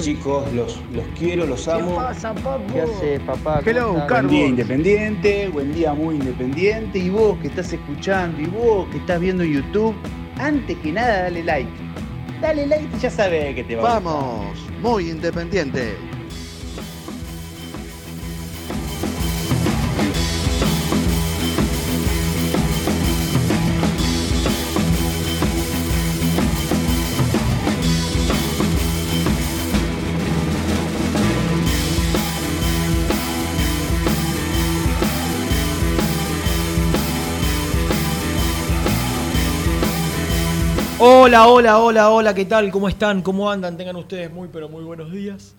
Chicos, los, los quiero, los amo. ¿Qué hace, papá? Hello, Buen Carlos. día independiente, buen día muy independiente. Y vos que estás escuchando, y vos que estás viendo YouTube, antes que nada dale like. Dale like y ya sabes que te va a gustar. Vamos, muy independiente. Hola, hola, hola, hola, ¿qué tal? ¿Cómo están? ¿Cómo andan? Tengan ustedes muy, pero muy buenos días.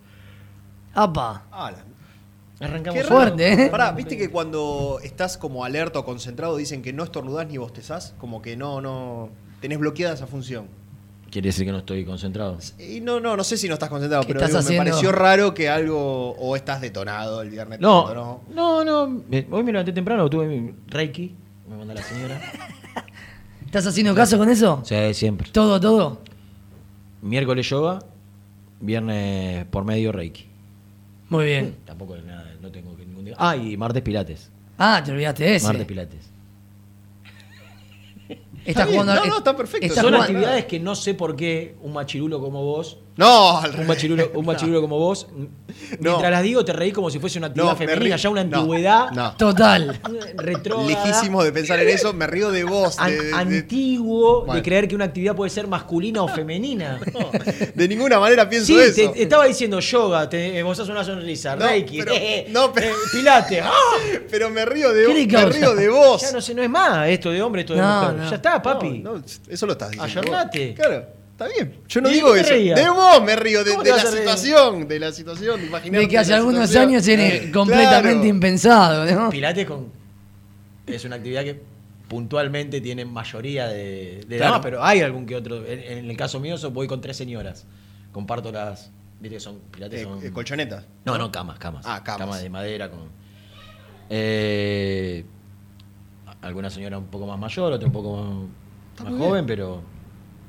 Apa. Ah, la- Arrancamos Qué fuerte, ¿eh? Pará, viste que cuando estás como alerta o concentrado dicen que no estornudás ni bostezás, como que no, no. tenés bloqueada esa función. Quiere decir que no estoy concentrado. Y no, no, no sé si no estás concentrado, ¿Qué pero estás digo, me haciendo? pareció raro que algo. o estás detonado el viernes. No, detonó. no, no. me- Hoy me levanté temprano, tuve mi Reiki. Me manda la señora. ¿Estás haciendo caso con eso? Sí, siempre. Todo, todo. Miércoles yoga, viernes por medio Reiki. Muy bien. Tampoco es nada, no tengo que ningún día. Ah, y martes Pilates. Ah, te olvidaste de ese. Martes Pilates. Estás Está bien, jugando. no, no, está perfecto. Son jugando- actividades que no sé por qué un machirulo como vos No, al Un machirulo, un machirulo como vos. Mientras las digo, te reís como si fuese una actividad No, femenina, ya una antigüedad No. Total. retrógrada, Lejísimo de pensar en eso, me río de vos. an- De, de- de- antiguo Bueno. de creer que una actividad puede ser masculina o femenina. de ninguna manera pienso Sí, eso. te, estaba diciendo yoga, te esbozás una sonrisa, No, Reiki, pero- eh, no, pero- eh, Pilates. ¡ah! Pero me río de ¿Qué vos. Me río de vos. Ya no sé, no es más esto de hombre, esto de No, mujer. no. Ya está, papi. No, no, eso lo estás diciendo. Ayornate. vos. Claro, está bien. Yo no ¿Y de digo eso. reías? De vos me río, de, ¿Cómo de te la situación. De la situación, de De que hace algunos situación. años era Claro. completamente impensado, ¿no? Pilates con, es una actividad que puntualmente tiene mayoría de, de Claro. damas, pero hay algún que otro. En, en el caso mío so- voy con tres señoras. Comparto las. Viste que son. Pilates Eh, son. eh, colchonetas. no, no, camas, camas. Ah, camas. de madera con. Eh, alguna señora un poco más mayor, otra un poco más, joven, pero.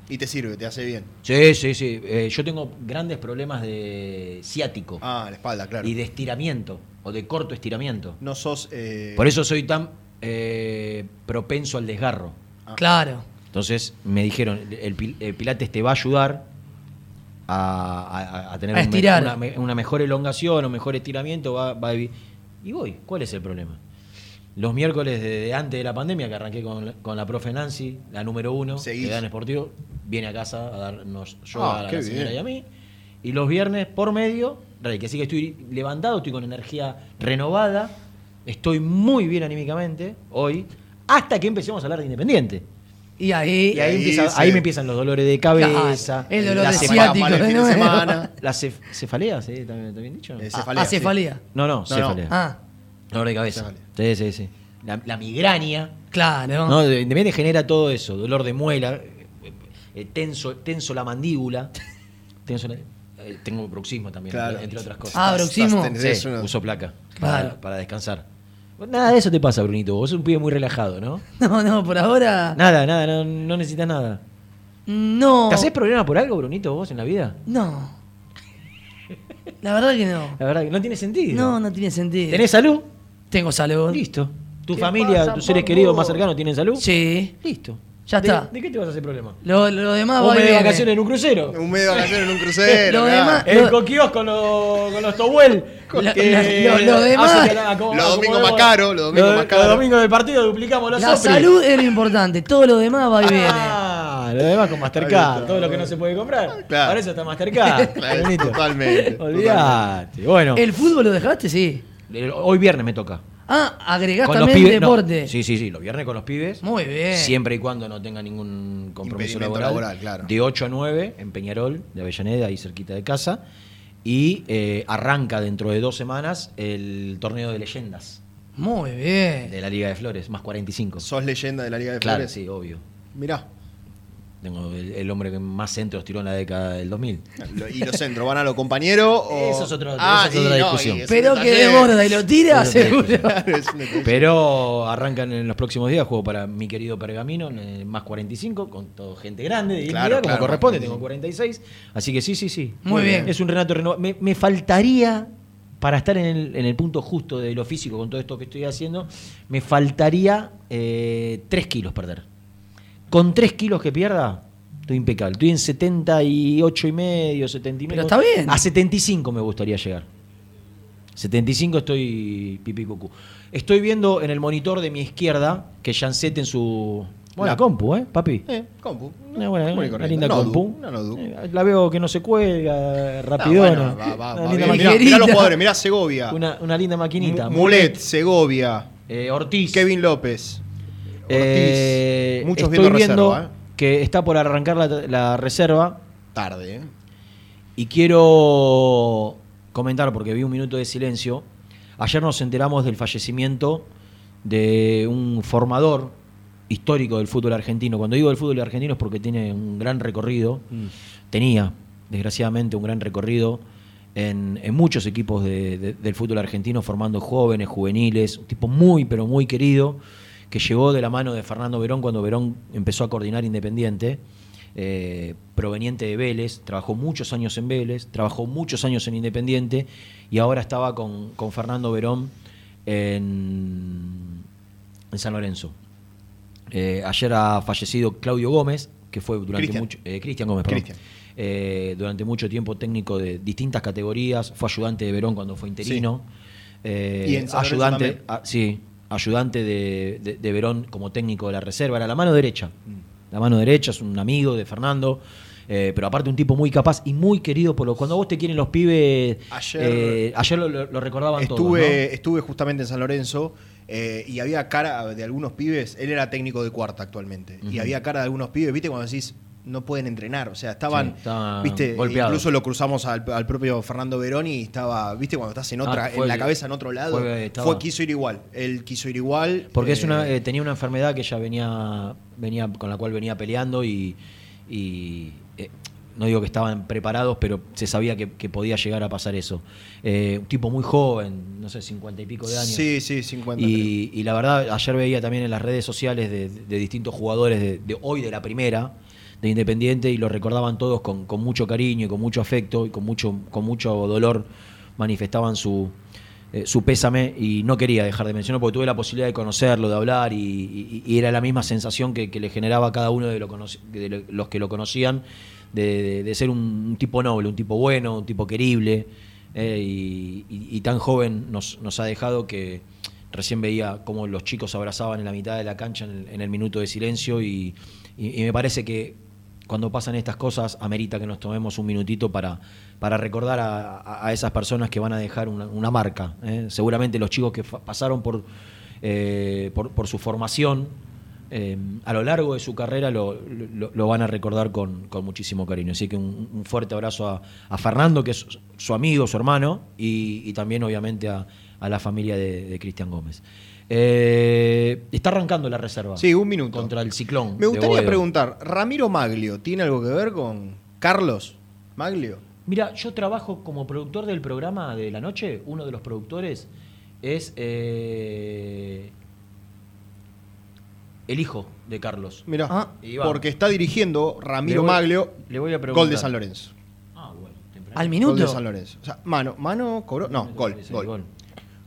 Y te sirve, te hace bien. Sí, sí, sí. Eh, yo tengo grandes problemas de ciático Ah, la espalda, claro. y de estiramiento o de corto estiramiento. No sos. eh, Por eso soy tan eh, propenso al desgarro. Claro. Entonces me dijeron, el, el Pilates te va a ayudar a, a- a tener A un una, me- una mejor elongación o mejor estiramiento. Va, va a y voy, ¿cuál es el problema? Los miércoles de, antes de la pandemia, que arranqué con, la- con la profe Nancy, la número uno, Seguís. de Dan Esportivo, viene a casa a darnos yoga Ah, a la señora bien. y a mí. Y los viernes por medio, Reiki. Así que estoy levantado, estoy con energía renovada, estoy muy bien anímicamente hoy, hasta que empecemos a hablar de Independiente. Y ahí. Y ahí, ahí empieza- sí. ahí me empiezan los dolores de cabeza. El dolor la de ciático, ¿no? semana. La cef- cefalea, ¿sí? ¿También, también dicho? Eh, Ah, cefalea, ah, cefalea. No, no, no. cefalea. Ah, Dolor de cabeza. Sí, sí, sí. La, la migraña. claro. ¿no? De- Independiente genera todo eso. Dolor de muela, eh, eh, tenso, tenso la mandíbula. tenso la- eh, tengo bruxismo también, Claro. entre otras cosas. Ah, bruxismo. Sí, una- uso placa Claro. para, para descansar. Nada de eso te pasa, Brunito. Vos sos un pibe muy relajado, ¿no? No, no, por ahora. Nada, nada, no, no necesitas nada. No. ¿Te haces problema por algo, Brunito, vos en la vida? No. La verdad que no. La verdad que no tiene sentido. No, no tiene sentido. ¿Tenés salud? Tengo salud. Listo. ¿Tu ¿Qué familia, pasa, tus seres queridos más cercanos tienen salud? Sí. Listo. Ya ¿De- está. ¿De qué te vas a hacer problema? Lo, lo demás ¿Un va y mes de vacaciones en un crucero? Un medio de vacaciones en un crucero. Lo demás- El Lo- coquios con los, con los Towel. Lo- que lo- lo demás- Los domingos más caros, los domingos más caros. Los domingos del partido duplicamos los La salud es lo importante. Todo lo demás va y viene. Ah, lo demás con Mastercard. Todo lo que no se puede comprar. Claro. Para eso está Mastercard. Claro, totalmente, Olvídate. Bueno, ¿El fútbol lo dejaste? Sí. Hoy viernes me toca. Ah, agregás Con los también pibes. no. deporte. Sí, sí, sí. Los viernes con los pibes. Muy bien. Siempre y cuando no tenga ningún compromiso laboral. laboral, claro. De 8 a 9 en Peñarol, de Avellaneda, ahí cerquita de casa. Y eh, arranca dentro de dos semanas el torneo de leyendas Muy bien. de la Liga de Flores, más 45. ¿Sos leyenda de la Liga de Claro, Flores? sí, obvio. Mirá. Tengo el, el hombre que más centros tiró en la década del 2000. Lo- ¿Y los centros van a los compañeros? O... Eso es otro- Ah, eso es otra no, discusión. Pero que desborda y lo tira, seguro. Pero arrancan en los próximos días, juego para mi querido Pergamino, en el más 45, con todo gente grande, de Claro, como claro, corresponde, tengo 46. Así que sí, sí, sí. Muy bien. Es un Renato renovado. Me, me faltaría, para estar en el, en el punto justo de lo físico con todo esto que estoy haciendo, me faltaría 3 kilos perder. Con 3 kilos que pierda, estoy impecable. Estoy en 78 y medio, 79. Pero está bien. A 75 me gustaría llegar. 75 estoy pipí cucú. Estoy viendo en el monitor de mi izquierda que Janset en su. Buena La- compu, ¿eh, papi? Eh, compu. Una, buena, Común y una corriente. linda compu. una notebook. Eh, La veo que no se cuelga, Ah, rapidona. bueno, va, va, Una va linda bien. Mirá, los jugadores, mirá Segovia. Una, una linda maquinita. Mu- Mulet, Segovia, Eh, Ortiz. Kevin López. Ortiz. Eh, Muchos estoy viendo reserva, ¿eh? que está por arrancar la, la reserva Tarde, ¿eh? y quiero comentar, porque vi un minuto de silencio. Ayer nos enteramos del fallecimiento de un formador histórico del fútbol argentino. Cuando digo del fútbol argentino es porque tiene un gran recorrido. Tenía, desgraciadamente, un gran recorrido en, en muchos equipos de- de- del fútbol argentino, formando jóvenes, juveniles. Un tipo muy, pero muy querido, que llegó de la mano de Fernando Verón cuando Verón empezó a coordinar Independiente. eh, proveniente de Vélez, trabajó muchos años en Vélez, trabajó muchos años en Independiente y ahora estaba con, con Fernando Verón en, en San Lorenzo. Eh, ayer ha fallecido Claudio Gómez, que fue durante mucho. eh, Cristian Gómez, perdón. Eh, durante mucho tiempo técnico de distintas categorías, fue ayudante de Verón cuando fue interino. Y en San ayudante, ah, sí, ayudante de, de- de Verón como técnico de la reserva, era la mano derecha. Mm. La mano derecha, es un amigo de Fernando. eh, pero aparte un tipo muy capaz y muy querido por los cuando a vos te quieren los pibes Ayer- eh, ayer lo, lo- lo recordaban todos Estuve, ¿no? estuve justamente en San Lorenzo eh, y había cara de algunos pibes. Él era técnico de cuarta actualmente. Y había cara de algunos pibes, ¿viste? Cuando decís, no pueden entrenar. O sea, estaban, Sí, ¿viste? golpeados. Incluso lo cruzamos al, al propio Fernando Verón y estaba, ¿viste? Cuando estás en otra, Ah, fue- en la cabeza en otro lado, fue- quiso ir igual. Él quiso ir igual. Porque es eh, una, eh, tenía una enfermedad que ya venía, venía con la cual venía peleando y, y, eh, no digo que estaban preparados, pero se sabía que, que podía llegar a pasar eso. Eh, un tipo muy joven, no sé, cincuenta y pico de años. Sí, sí, 50. creo. Y, y la verdad, ayer veía también en las redes sociales de, de distintos jugadores de, de hoy de la primera, de Independiente, y lo recordaban todos con, con mucho cariño y con mucho afecto y con mucho, con mucho dolor, manifestaban su, eh, su pésame y no quería dejar de mencionarlo porque tuve la posibilidad de conocerlo, de hablar y, era la misma sensación que, le generaba a cada uno de, los que lo conocían de, de- ser un, tipo noble, un tipo bueno, un tipo querible eh, y, tan joven nos, nos ha dejado que recién veía cómo los chicos abrazaban en la mitad de la cancha en el, minuto de silencio y me parece que cuando pasan estas cosas amerita que nos tomemos un minutito para, para recordar a, a- esas personas que van a dejar una, marca. ¿eh? Seguramente los chicos que pasaron por, eh, por, por su formación eh, a lo largo de su carrera lo, lo- van a recordar con, con muchísimo cariño. Así que un, fuerte abrazo a, a Fernando, que es su amigo, su hermano, y, y también obviamente a, a la familia de Cristian Gómez. Eh, está arrancando la reserva. Sí, un minuto. Contra el ciclón. Me gustaría preguntar, ¿Ramiro Maglio tiene algo que ver con Carlos Maglio? Mira, yo trabajo como productor del programa de la noche. Uno de los productores es eh, el hijo de Carlos. Mirá, Ah. Porque está dirigiendo Ramiro Le voy- Maglio, le voy a preguntar. gol de San Lorenzo. Ah, bueno, temprano. Al Gol de minuto. San Lorenzo. O sea, mano, mano, cobró. No, gol, gol. gol.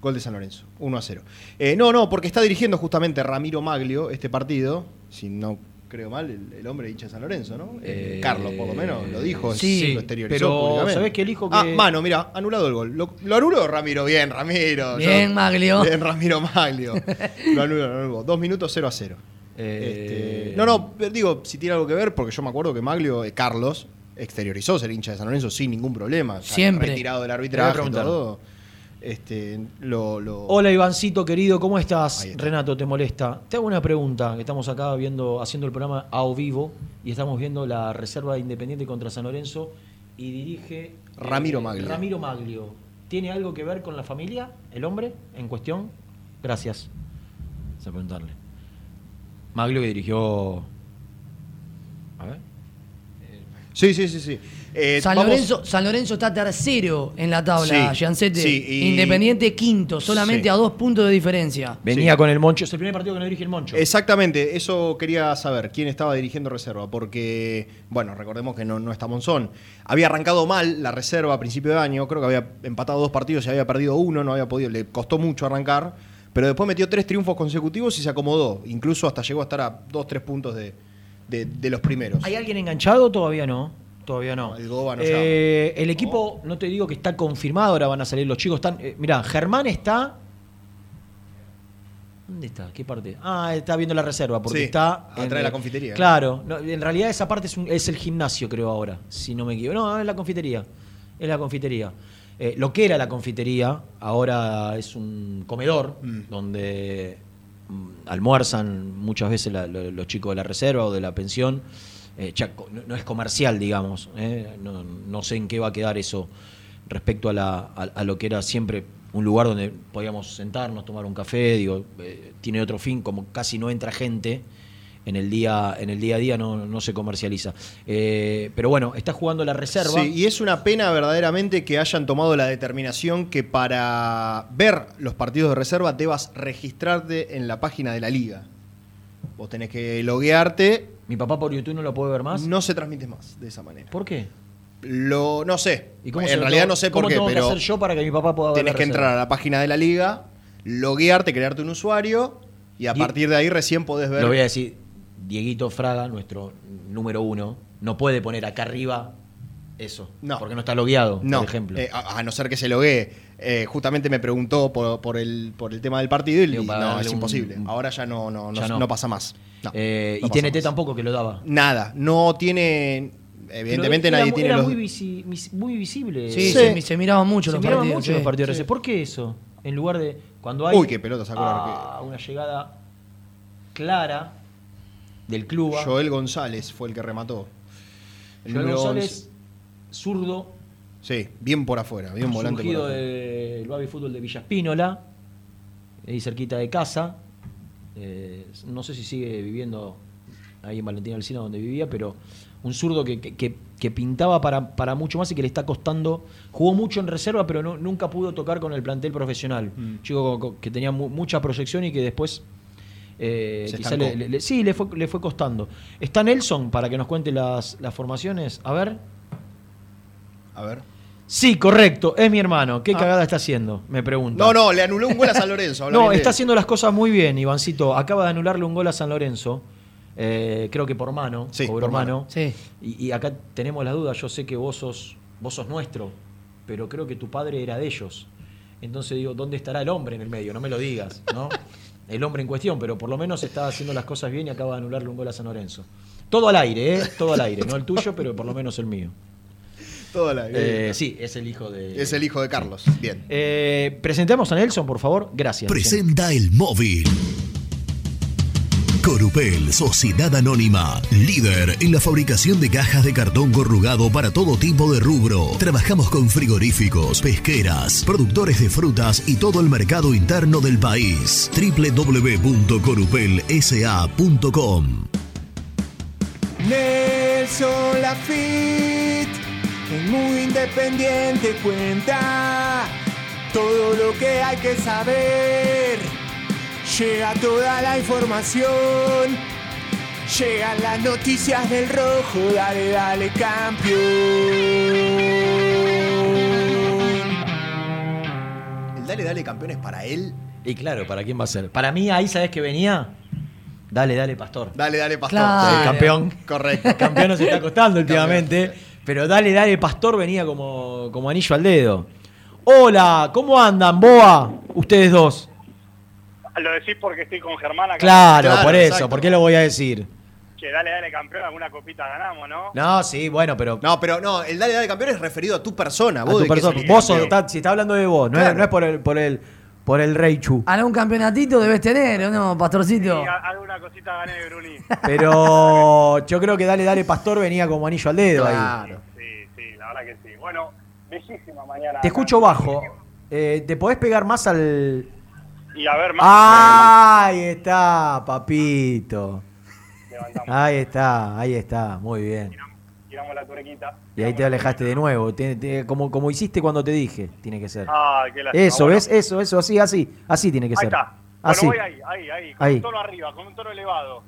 Gol de San Lorenzo, 1 a 0. Eh, no, no, porque está dirigiendo justamente Ramiro Maglio este partido. Si no creo mal, el, el hombre hincha de San Lorenzo, ¿no? Eh, Eh, Carlos, por lo menos, lo dijo. sí, lo exteriorizó pero públicamente. ¿sabés que el hijo Ah, mano, mira, anulado el gol. Lo, lo anuló Ramiro, bien, Ramiro. Bien, Maglio. Bien, Ramiro Maglio. lo anuló, lo anuló. Dos minutos 0 a 0. Eh, Este, no, no, digo, si tiene algo que ver, porque yo me acuerdo que Maglio, eh, Carlos, exteriorizó ser hincha de San Lorenzo sin ningún problema. Siempre. Retirado del arbitraje, preguntar. todo. Este, lo, lo- Hola Ivancito querido, ¿cómo estás? Renato, ¿te molesta? Te hago una pregunta, que estamos acá viendo, haciendo el programa a o vivo y estamos viendo la reserva de Independiente contra San Lorenzo y dirige eh, Ramiro Maglio. Ramiro Maglio. ¿Tiene algo que ver con la familia, el hombre en cuestión? Gracias. A preguntarle. Maglio que dirigió... A ver. Sí, sí, sí, sí. Eh, San, vamos- Lorenzo, San Lorenzo está tercero en la tabla, Sí, Giancete. sí, y- Independiente quinto, solamente Sí. a dos puntos de diferencia. Venía Sí. con el Moncho, es el primer partido que no dirige el Moncho. Exactamente, eso quería saber, quién estaba dirigiendo reserva, porque, bueno, recordemos que no, no está Monzón. Había arrancado mal la reserva a principio de año, creo que había empatado dos partidos y había perdido uno, no había podido, le costó mucho arrancar, pero después metió tres triunfos consecutivos y se acomodó, incluso hasta llegó a estar a dos, tres puntos de, de- de los primeros. ¿Hay alguien enganchado? Todavía no. Todavía no. No, el Goba no Eh, el equipo, no te digo que está confirmado, ahora van a salir los chicos. Están, eh, mirá, Germán está. ¿Dónde está? ¿Qué parte? Ah, está viendo la reserva, porque Sí, está. atrás de la confitería. Claro, no, en realidad esa parte es, un- es el gimnasio, creo ahora, si no me equivoco. No, es la confitería. Es la confitería. Eh, lo que era la confitería, ahora es un comedor Mm. donde almuerzan muchas veces la- lo- los chicos de la reserva o de la pensión. Eh, no, es comercial, digamos. ¿eh? No, no sé en qué va a quedar eso respecto a, la, lo que era siempre un lugar donde podíamos sentarnos, tomar un café. Digo, eh, tiene otro fin, como casi no entra gente. En el día, en el día a día no, no se comercializa. Eh, pero bueno, está jugando la reserva. Sí, y es una pena verdaderamente que hayan tomado la determinación que para ver los partidos de reserva debas registrarte en la página de la liga. Vos tenés que loguearte, Mi papá por YouTube no lo puede ver más. no se transmite más de esa manera. ¿Por qué? Lo, no sé, ¿Y cómo en se realidad tengo- no sé por cómo qué, tengo que pero hacer yo para que mi papá pueda ver tenés la que reserva? entrar a la página de la liga, loguearte, crearte un usuario y a Y- partir de ahí recién podés ver. Lo voy a decir, Dieguito Fraga, nuestro número uno, no puede poner acá arriba eso. No. Porque no está logueado, No, por ejemplo. eh, a, a no ser que se loguee. Eh, justamente me preguntó por, por el, por el tema del partido y Digo, y para no, es un- imposible. un- Ahora ya no, no, no, Ya no. no pasa más. No, Eh, no y pasa TNT más. tampoco que lo daba. Nada, no tiene. Evidentemente era nadie muy- tiene era los. muy, visi- muy visible. Sí, Sí. Se, se miraban mucho Se los miraban partidos. mucho sí. los partidos Sí. ¿Por qué eso? En lugar de. Cuando hay. Uy, qué pelota sacó ah, Una llegada clara del club. Joel González fue el que remató. El Joel González, zurdo, 11. Sí, bien por afuera, bien volante surgido del Baby Fútbol de Villa Espínola, ahí cerquita de casa. Eh, no sé si sigue viviendo ahí en Valentín Alcina donde vivía, pero un zurdo que, que- pintaba para, para mucho más y que le está costando. Jugó mucho en reserva, pero no- nunca pudo tocar con el plantel profesional. Mm. Chico co- co- que tenía mu- mucha proyección y que después. Eh, quizá le, le- sí, le fue, le fue costando. Está Nelson para que nos cuente las, las formaciones. A ver. A ver. Sí, correcto, es mi hermano. ¿Qué Ah. cagada está haciendo? Me pregunta. No, no, le anuló un gol a San Lorenzo. No, está haciendo las cosas muy bien, Ivancito. Acaba de anularle un gol a San Lorenzo. eh, creo que por mano. Sí, por mano. Sí. Y, y acá tenemos las dudas. Yo sé que vos sos, vos sos nuestro, pero creo que tu padre era de ellos. Entonces digo, ¿dónde estará el hombre en el medio? No me lo digas, ¿no? El hombre en cuestión, pero por lo menos está haciendo las cosas bien y acaba de anularle un gol a San Lorenzo. Todo al aire, ¿eh? Todo al aire. No el tuyo, pero por lo menos el mío. Toda la- Eh, sí, es el hijo de. Es el hijo de Carlos. Bien. Eh, presentemos a Nelson, por favor. Gracias. Presenta el móvil. Corupel, Sociedad Anónima, líder en la fabricación de cajas de cartón corrugado para todo tipo de rubro. Trabajamos con frigoríficos, pesqueras, productores de frutas y todo el mercado interno del país. www.corupelsa.com Nelson Lafitte En Muy Independiente cuenta todo lo que hay que saber. Llega toda la información. Llegan las noticias del rojo. Dale, dale, campeón. El dale, dale campeón es para él. Y claro, ¿para quién va a ser? Para mí, ahí, ¿sabes qué venía? Dale, dale, pastor. Dale, dale, pastor. Claro. El campeón. Correcto. El campeón nos está costando últimamente. Pero dale, dale, pastor venía como, como anillo al dedo. Hola, ¿cómo andan, Boa? Ustedes dos. Lo decís porque estoy con Germán acá. Claro, Claro, por eso. exacto. ¿Por qué lo voy a decir? Que dale, dale, campeón, alguna copita ganamos, ¿no? No, sí, bueno, pero. No, pero no, el dale, dale campeón es referido a tu persona. a Vos tu persona. Vos sos- está- si está hablando de vos, no, es, Claro. no es por el, por el, por el Rey Chu. Algún campeonatito debes tener, ¿o no, Sí, pastorcito? a- alguna cosita gané de Bruni. Pero yo creo que dale, dale, pastor venía como anillo al dedo ahí. Claro. Sí, sí, la verdad que sí. Bueno, bellísima mañana. Te escucho bajo. Eh, ¿Te podés pegar más al. Y a ver, más. Ahí está, papito. Levantamos, Ahí está, ahí está, muy bien. tiramos la turequita. Y ahí te alejaste de nuevo, te- te- como, como hiciste cuando te dije, tiene que ser. Ay, qué lástima. Eso, Bueno, ¿ves? Eso, eso, así, así, así tiene que Ahí ser. está. Bueno, Así. voy ahí, ahí, ahí. Con Ahí. un tono arriba, con un tono elevado.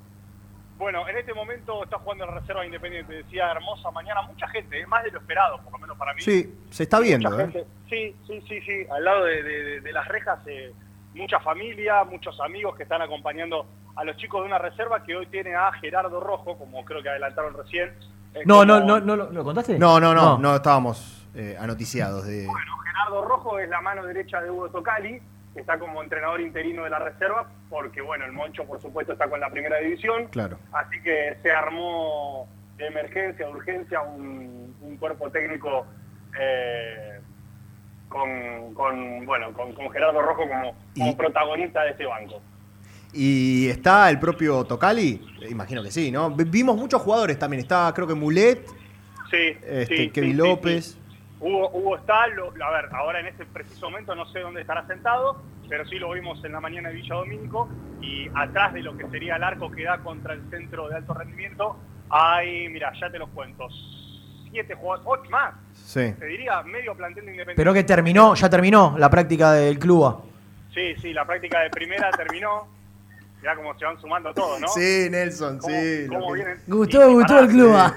Bueno, en este momento está jugando la Reserva Independiente. Decía hermosa mañana. Mucha gente, eh, más de lo esperado, por lo menos para mí. Sí, se está viendo, Mucha ¿eh? gente. Sí, sí, sí, sí. Al lado de, de- de- de las rejas, eh, mucha familia, muchos amigos que están acompañando a los chicos de una reserva que hoy tiene a Gerardo Rojo, como creo que adelantaron recién. eh, No, como- no, no, no, ¿lo, lo contaste? No, no, no, no, estábamos eh, anoticiados de. Bueno, Gerardo Rojo es la mano derecha de Hugo Tocali, que está como entrenador interino de la reserva, porque bueno, el Moncho por supuesto está con la primera división. Claro. Así que se armó de emergencia, de urgencia, un, un cuerpo técnico eh, con, con, bueno, con, con Gerardo Rojo como, como protagonista de este banco. Y está el propio Tocali, Eh, imagino que sí, ¿no? Vi- Vimos muchos jugadores también. Está, creo que Mulet, Sí, este, sí, Kevin sí, López. Hugo, Hugo está, lo- a ver, ahora en este preciso momento no sé dónde estará sentado, pero sí lo vimos en la mañana de Villa Domínico y atrás de lo que sería el arco que da contra el centro de alto rendimiento hay, mira, ya te los cuento, siete jugadores, ocho más, Sí. te diría medio plantel de Independiente. Pero que terminó, ya terminó la práctica del club. Sí, sí, la práctica de primera terminó, ya como se van sumando todos, ¿no? Sí, Nelson, ¿Cómo- sí. cómo lo que- vienen? Gustó, Y- gustó pará, el club. ah.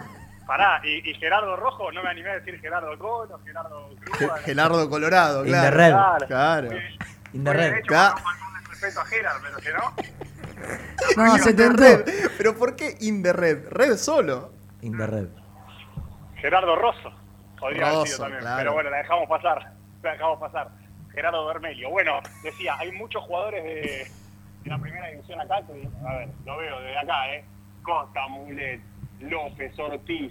Pará, y, y Gerardo Rojo, no me animé a decir Gerardo Cono, Gerardo Cruz. Ge- Gerardo Colorado, In claro. the red. Claro. Claro. In the Muy red. bien hecho, Ca- con un faltón de respeto a Gerard, pero que no. No, se tentó. red. Pero ¿por qué in the red? Red solo. In the red. Gerardo Rosso. Podría haber sido también. claro. Pero bueno, la dejamos pasar. La dejamos pasar. Gerardo Bermelio. Bueno, decía, hay muchos jugadores de, de la primera división acá. que, a ver, lo veo desde acá, ¿eh? Costa, Mulet, López, Ortiz,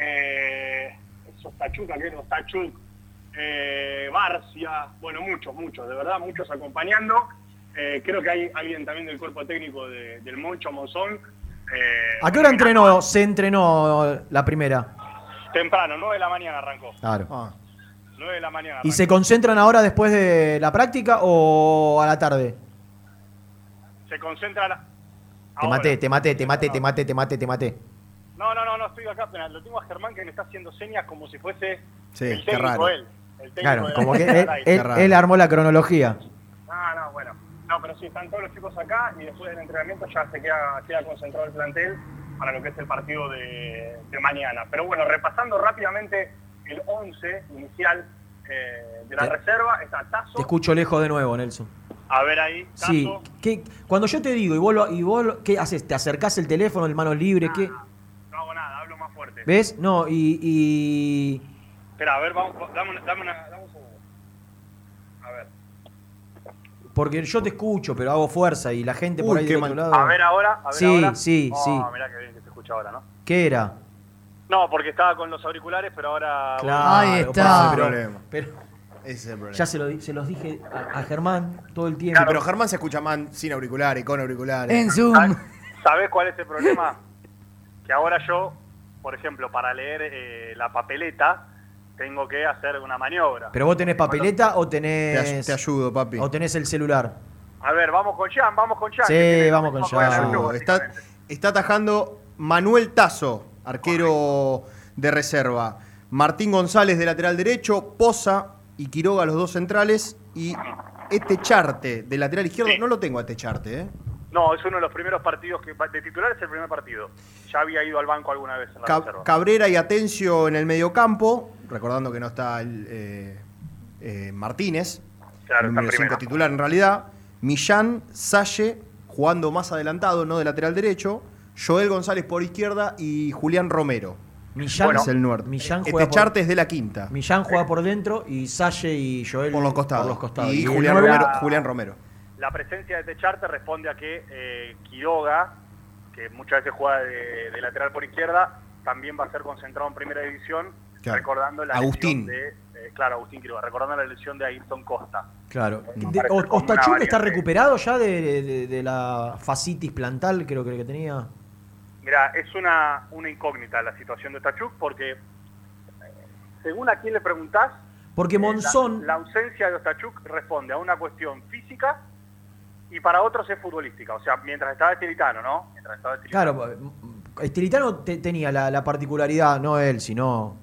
eh, Sostachuca, que es Ostachuk, eh, Barcia. Bueno, muchos, muchos, de verdad, muchos acompañando. Eh, creo que hay alguien también del cuerpo técnico de- del Moncho Monzón. Eh, ¿A qué hora entrenó, se entrenó la primera? Temprano, 9 de la mañana arrancó. Claro. Ah. 9 de la mañana. ¿Y se arrancó. concentran ahora después de la práctica o a la tarde? Se concentra la... Te maté, te maté, te maté, te maté, te maté, te maté. No, no, no, no, estoy acá. Pero lo tengo a Germán que me está haciendo señas como si fuese Sí, el qué técnico raro. él. El técnico Claro, de- como que Qué él armó la cronología. Ah, no, bueno. No, pero sí, están todos los chicos acá y después del entrenamiento ya se queda, queda concentrado el plantel para lo que es el partido de, de mañana. Pero bueno, repasando rápidamente el 11 inicial eh, de la Te- reserva, está Tazo. Te escucho lejos de nuevo, Nelson. A ver ahí, Tazo. Sí. ¿Qué- cuando yo te digo, y vos, lo- y vos lo- ¿qué haces? ¿Te acercás el teléfono, el mano libre? ¿Qué? No hago nada, hablo más fuerte. ¿Ves? No, y, y- Espera, a ver, vamos, dame, una- dame, una- dame un segundo. A ver. Porque yo te escucho, pero hago fuerza y la gente por ahí del otro lado. A ver ahora, a ver Sí, ahora. sí, oh, sí. mirá qué bien que se escucha ahora, ¿no? ¿Qué era? No, porque estaba con los auriculares, pero ahora... Claro, Ahí está. pero- problema. pero Ese es el problema. ya se, lo di- se los dije a, a Germán todo el tiempo. Sí, pero Germán se escucha más sin auriculares, con auriculares. En Zoom. ¿Sabes- ¿Sabés cuál es el problema? que ahora yo, por ejemplo, para leer eh, la papeleta, tengo que hacer una maniobra. ¿Pero vos tenés papeleta o tenés, te ayudo, papi. o tenés el celular? A ver, vamos con Jan, vamos con Jan. Sí, que vamos con Jan. Ayuso, Está, atajando Manuel Tazo, arquero de reserva. Martín González de lateral derecho, Poza y Quiroga los dos centrales y este charte de lateral izquierdo, no lo tengo a este charte, ¿eh? No, es uno de los primeros partidos que de titular es el primer partido. Ya había ido al banco alguna vez en la Ca- reserva. Cabrera y Atencio en el mediocampo, recordando que no está el, eh, eh, Martínez, Claro, está número primero. 5 titular en realidad. Millán, Salle, jugando más adelantado, no de lateral derecho. Joel González por izquierda y Julián Romero. Millán, es el norte. Millán este juega por- charte es de la quinta. Millán juega por dentro y Salle y Joel Por los costados. por los costados. Y, el Julián, Romero, Julián Romero. La presencia de Techarte responde a que eh, Quiroga, que muchas veces juega de, de lateral por izquierda, también va a ser concentrado en primera división, Claro. recordando la Agustín. de, eh, claro, Agustín Quiroga, recordando la lesión de Ayrton Costa. Claro. Me De- parece O- como una Ostachuk está recuperado ya de, de- de la fascitis plantal, creo que que tenía. Mira, es una, una incógnita la situación de Tachuk porque, eh, según a quién le preguntás, Porque eh, la- Monzón, la, ausencia de Ostachuk responde a una cuestión física y para otros es futbolística. O sea, mientras estaba Estilitano, ¿no? Mientras estaba Estilitano. claro, Estilitano te- tenía la, la particularidad, no él, sino.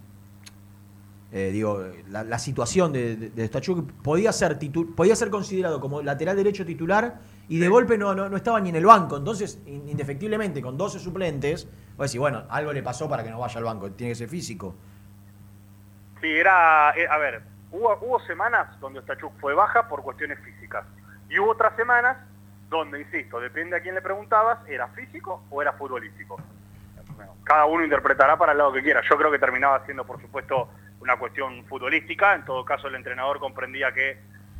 Eh, digo, la, la situación de, de, de Stachuk podía ser, titu- podía ser considerado como lateral derecho titular y de golpe no, no, no estaba ni en el banco. Entonces, in- indefectiblemente, con 12 suplentes, voy a decir, bueno, algo le pasó para que no vaya al banco, tiene que ser físico. Sí, era. eh, a ver, hubo, hubo semanas donde Ostachuk fue baja por cuestiones físicas. Y hubo otras semanas donde, insisto, depende a quién le preguntabas, ¿era físico o era futbolístico? Bueno, cada uno interpretará para el lado que quiera. Yo creo que terminaba siendo, por supuesto, una cuestión futbolística. En todo caso, el entrenador comprendía que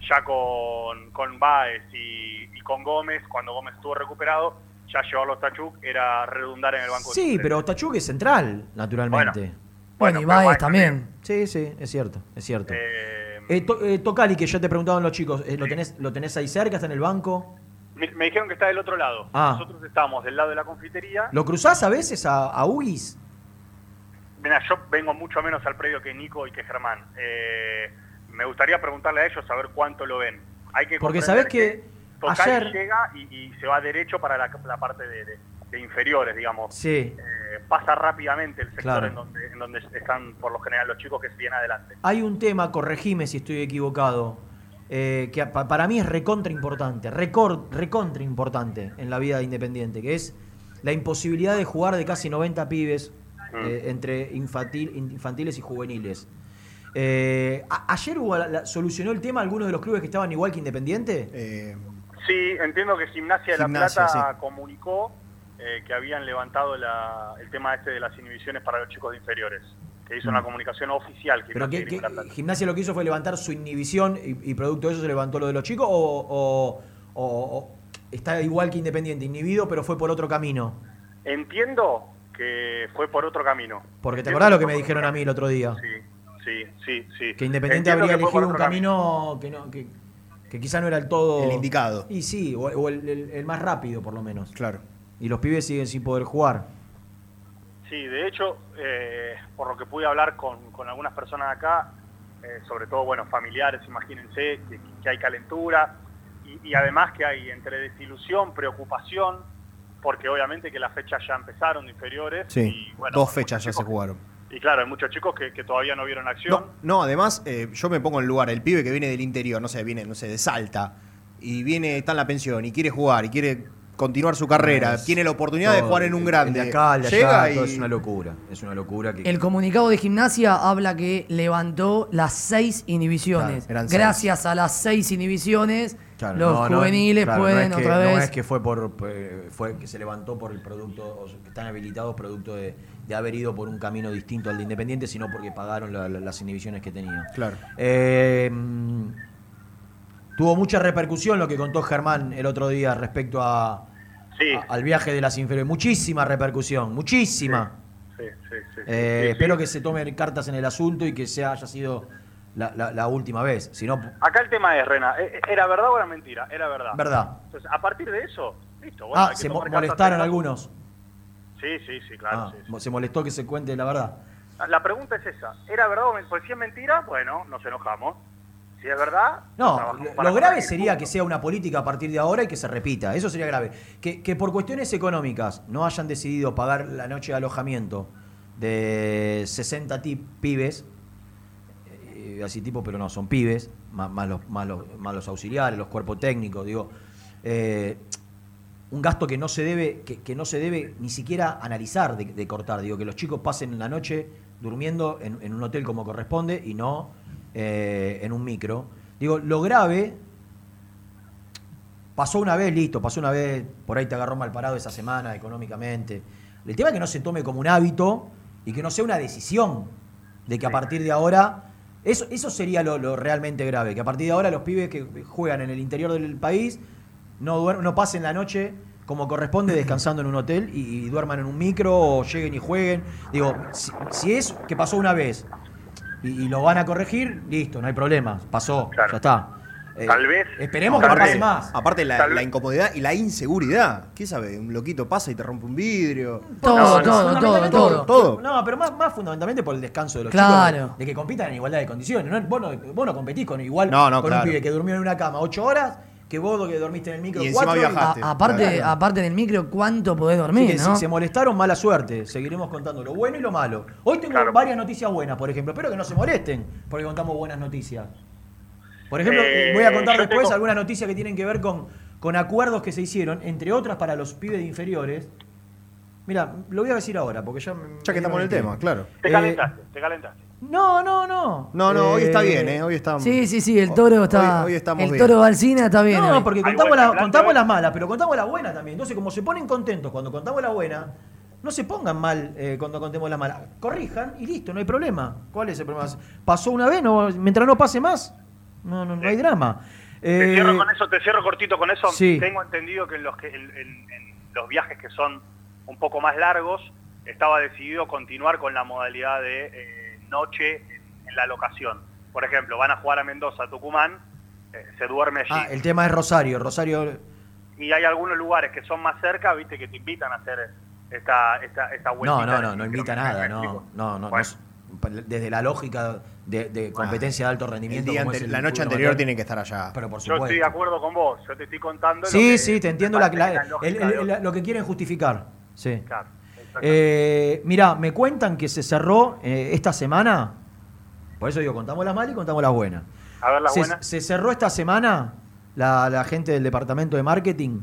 ya con, con Baez y, y con Gómez, cuando Gómez estuvo recuperado, ya llevarlo a Ostachuk era redundar en el banco de Sí, pero Stachuk es central, naturalmente. Bueno, y Baez Baez también. Sí, sí, es cierto, es cierto. Eh, Eh, To- eh, Tocali, que ya te preguntaban los chicos, eh, ¿lo, tenés, ¿lo tenés ahí cerca? ¿Está en el banco? Me, me dijeron que está del otro lado. Ah. Nosotros estamos del lado de la confitería. ¿Lo cruzás a veces a, a Uis? Mira, yo vengo mucho menos al predio que Nico y que Germán. Eh, me gustaría preguntarle a ellos a ver cuánto lo ven. Hay que Porque sabés que Tocali ayer- llega y, y se va derecho para la, la parte de, de- de inferiores, digamos. Sí. Eh, pasa rápidamente el sector Claro. en, donde, en donde están por lo general los chicos que siguen adelante. Hay un tema, corregime si estoy equivocado, eh, que pa- para mí es recontra importante, recor- recontra importante en la vida de Independiente, que es la imposibilidad de jugar de casi 90 pibes eh, entre infantil- infantiles y juveniles. Eh, ¿Ayer hubo la- la- solucionó el tema alguno de los clubes que estaban igual que Independiente? Eh, Sí, entiendo que Gimnasia de la Plata sí. comunicó eh, que habían levantado la- el tema este de las inhibiciones para los chicos de inferiores. Que hizo una comunicación oficial. Pero Gimnasia que, la Plata. Gimnasia lo que hizo fue levantar su inhibición y, y producto de eso se levantó lo de los chicos o, o- o- o está igual que Independiente, inhibido pero fue por otro camino. Entiendo que fue por otro camino. Porque te acordás lo que me dijeron a mí el otro día. Sí, sí, sí, sí. Que Independiente Entiendo habría que elegido un camino que, no, que, que quizá no era el todo... El indicado. Y sí, o, o el, el- el más rápido por lo menos. Claro. Y los pibes siguen sin poder jugar. Sí, de hecho, eh, por lo que pude hablar con, con algunas personas acá, eh, sobre todo, bueno, familiares, imagínense, que, que hay calentura y, y además que hay entre desilusión, preocupación, porque obviamente que las fechas ya empezaron de inferiores. Sí, y, bueno, dos fechas ya se jugaron. Y claro, hay muchos chicos que, que todavía no vieron acción. No, no, además, eh, yo me pongo en lugar, el pibe que viene del interior, no sé, viene, no sé, de Salta, y viene, está en la pensión, y quiere jugar, y quiere continuar su carrera, Es tiene la oportunidad de jugar en un grande. el de acá, el de allá, Llega todo y- es una locura. Es una locura que... El comunicado de gimnasia habla que levantó las seis inhibiciones. Claro, eran seis. Gracias a las seis inhibiciones, Claro, los no, no, juveniles claro, pueden no es que, otra No vez. es que fue por eh, fue que se levantó por el producto, o que están habilitados producto de, de haber ido por un camino distinto al de Independiente, sino porque pagaron la- la- las inhibiciones que tenían. Claro. Eh, tuvo mucha repercusión lo que contó Germán el otro día respecto a, a- al viaje de las inferiores. Muchísima repercusión, muchísima. Sí, sí, sí. Eh. Espero que se tomen cartas en el asunto y que sea, haya sido la, la- la última vez. Si no, Acá el tema es, Rena, ¿e- ¿era verdad o era mentira? Era verdad. Verdad. Entonces, a partir de eso, listo. Bueno, ah, se mo- molestaron algunos. Sí, sí, sí, claro. Ah. Se molestó que se cuente la verdad. La pregunta es esa. ¿Era verdad o mentira? Pues si es mentira, bueno, nos enojamos. Si es verdad, No, lo, grave sería que sea una política a partir de ahora y que se repita. Eso sería grave. Que, que por cuestiones económicas no hayan decidido pagar la noche de alojamiento de 60 ti- pibes, eh, así tipo, pero no, son pibes, más, más los, más, los, más los auxiliares, los cuerpos técnicos, digo, eh, un gasto que no se debe, que, que no se debe ni siquiera analizar de, de cortar, digo, que los chicos pasen la noche durmiendo en, en un hotel como corresponde y no eh, en un micro. Digo, lo grave pasó una vez, listo, pasó una vez, por ahí te agarró mal parado esa semana económicamente. El tema es que no se tome como un hábito y que no sea una decisión de que a partir de ahora, eso, eso sería lo, lo realmente grave, que a partir de ahora los pibes que juegan en el interior del país no, no pasen la noche como corresponde descansando en un hotel y, y duerman en un micro o lleguen y jueguen. Digo, si, si es que pasó una vez y, y lo van a corregir, listo, no hay problema, pasó, ya está. Eh, Tal vez- Esperemos que no pase más. Aparte la, incomodidad y la inseguridad. ¿Qué sabe? Un loquito pasa y te rompe un vidrio. Todo, No, no, todo, todo, Fundamentalmente todo. Todo. No, pero más, más fundamentalmente por el descanso de los Claro. chicos. De, de que compitan en igualdad de condiciones. ¿no? Vos, no, vos no competís con igual No, no, con claro. un pibe que durmió en una cama ocho horas que vos que dormiste en el micro Y encima cuatro. viajaste. A- aparte, Claro. aparte del micro, ¿cuánto podés dormir, que no? si se molestaron, mala suerte. Seguiremos contando lo bueno y lo malo. Hoy tengo Claro. varias noticias buenas, por ejemplo. Espero que no se molesten porque contamos buenas noticias. Por ejemplo, Eh, voy a contar después tengo- algunas noticias que tienen que ver con, con acuerdos que se hicieron, entre otras para los pibes de inferiores. Mira, lo voy a decir ahora, porque ya... me- Ya que estamos en el tema, claro. Te Eh, calentaste, te calentaste. No, no, no. No, no, hoy Eh, está bien, ¿eh? Hoy está. Sí, sí, sí, el toro está. Hoy, hoy estamos el bien. toro Balsina está bien. No, hoy. porque contamos, la- contamos ¿eh? las malas, pero contamos las buenas también. Entonces, como se ponen contentos cuando contamos la buena, no se pongan mal eh, cuando contemos la mala. Corrijan y listo, no hay problema. ¿Cuál es el problema? ¿Pasó una vez? No, mientras no pase más, no, no, no hay drama. Te Eh, cierro con eso, te cierro cortito con eso. sí. Tengo entendido que en los, que, en, en- en los viajes que son un poco más largos, estaba decidido continuar con la modalidad de eh, noche en, en la locación. Por ejemplo, van a jugar a Mendoza, Tucumán, eh, se duerme allí. ah, el tema es Rosario. Rosario. Y hay algunos lugares que son más cerca, viste, que te invitan a hacer esta, esta, esta No, no, no, no invita ¿me- nada, no. No, no, no Bueno. desde la lógica de, de competencia de alto rendimiento. día como ante- es el la noche anterior tienen que estar allá. Pero por Yo supuesto. estoy de acuerdo con vos, yo te estoy contando. lo Sí, que sí, te entiendo la, la- el- el- lo que quieren justificar. Sí. Claro. Eh, mirá, me cuentan que se cerró eh, esta semana. Por eso digo, contamos las malas y contamos las buenas. A ver, las se, buenas. se cerró esta semana la, la gente del departamento de marketing.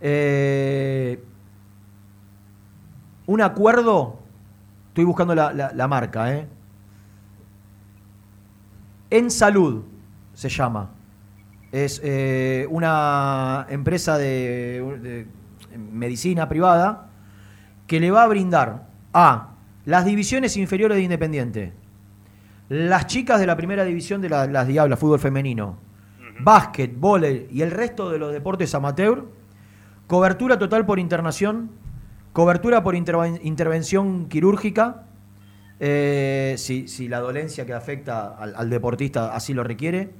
eh, un acuerdo. Estoy buscando la, la- la marca, ¿eh? En Salud se llama. Es una empresa de, de medicina privada que le va a brindar a las divisiones inferiores de Independiente, las chicas de la primera división de la- las Diablas, fútbol femenino, básquet, vóley y el resto de los deportes amateur, cobertura total por internación, cobertura por interven- intervención quirúrgica, eh, si, si la dolencia que afecta al, al deportista así lo requiere,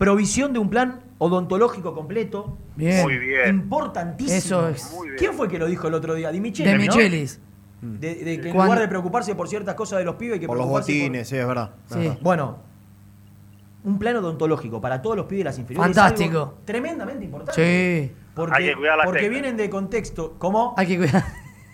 provisión de un plan odontológico completo, Bien. Muy bien. importantísimo. Eso es. Muy bien. ¿Quién fue que lo dijo el otro día? Di Michelis, De ¿no? Michelis. De, de que en lugar de preocuparse por ciertas cosas de los pibes, hay que Por los preocuparse botines, sí, es verdad. Sí. verdad. Bueno, un plan odontológico para todos los pibes de las inferiores. es Fantástico. algo Tremendamente importante. Sí. Porque, Hay que cuidar las porque teclas. vienen de contexto. ¿Cómo? Hay que cuidar.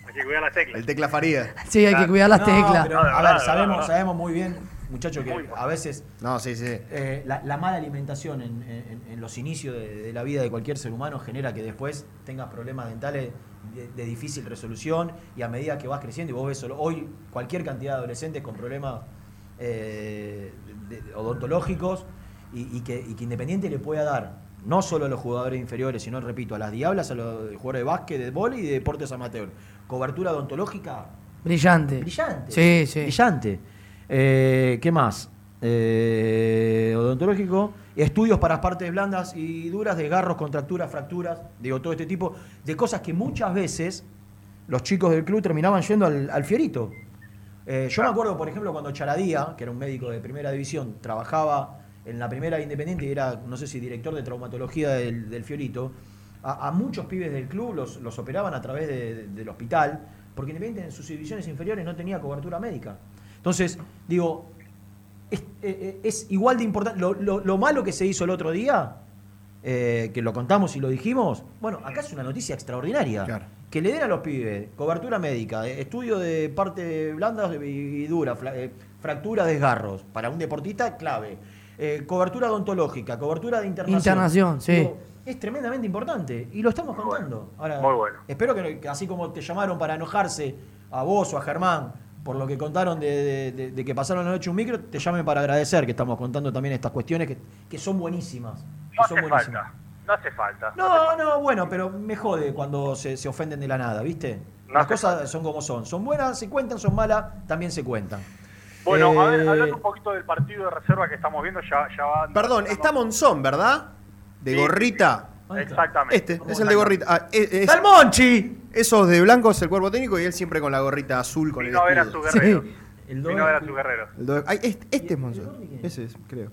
Hay que cuidar las teclas. El tecla Faría. Sí, hay que Claro. cuidar las No, teclas. pero, No, a ver, sabemos, sabemos muy bien, muchachos, que a veces No, sí, sí. eh, la, la mala alimentación en, en- en los inicios de, de la vida de cualquier ser humano genera que después tengas problemas dentales de, de difícil resolución y a medida que vas creciendo y vos ves solo, hoy cualquier cantidad de adolescentes con problemas eh, de- odontológicos y, y que, y que Independiente le pueda dar no solo a los jugadores inferiores, sino, repito, a las diablas, a los jugadores de básquet, de vóley y de deportes amateur. Cobertura odontológica Brillante. Brillante. Sí, sí. Brillante. Eh, ¿Qué más? Eh, odontológico. Estudios para partes blandas y duras, desgarros, contracturas, fracturas. Digo, todo este tipo de cosas que muchas veces los chicos del club terminaban yendo al, al fierito. Eh, yo me acuerdo, por ejemplo, cuando Charadía, que era un médico de primera división, trabajaba en la primera Independiente y era, no sé si director de traumatología del, del Fiorito, a, muchos pibes del club los, los operaban a través de- de- del hospital, porque Independiente en sus divisiones inferiores no tenía cobertura médica. Entonces, digo, es, eh, eh, es igual de importante. Lo, lo- lo malo que se hizo el otro día, eh, que lo contamos y lo dijimos, bueno, acá es una noticia extraordinaria. Claro. que le den a los pibes cobertura médica, estudio de parte blanda y dura, fractura, desgarros, para un deportista clave. Eh, cobertura odontológica, cobertura de internación. Internación, sí. es tremendamente importante y lo estamos contando. Ahora, muy bueno. Espero que así como te llamaron para enojarse a vos o a Germán por lo que contaron de, de- de- de que pasaron la noche un micro, te llamen para agradecer que estamos contando también estas cuestiones que, que son buenísimas. que No son hace buenísimas. falta. No hace falta. No, no, bueno, pero me jode cuando se, se ofenden de la nada, ¿viste? No Las cosas son como son. Son buenas, se cuentan, son malas, también se cuentan. Bueno, a ver, Eh, hablando un poquito del partido de reserva que estamos viendo, ya, ya va. Perdón, está Monzón, ¿verdad? De Sí, gorrita. Exactamente. Este, es el de gorrita. Ah, es, es- ¡Está el Monchi! Esos de blanco es el cuerpo técnico y él siempre con la gorrita azul con Vino el ver a escudo. sus guerreros. El Vino a ver a sus guerreros. El do- Ay, este, este es Monzón. Ese es, creo.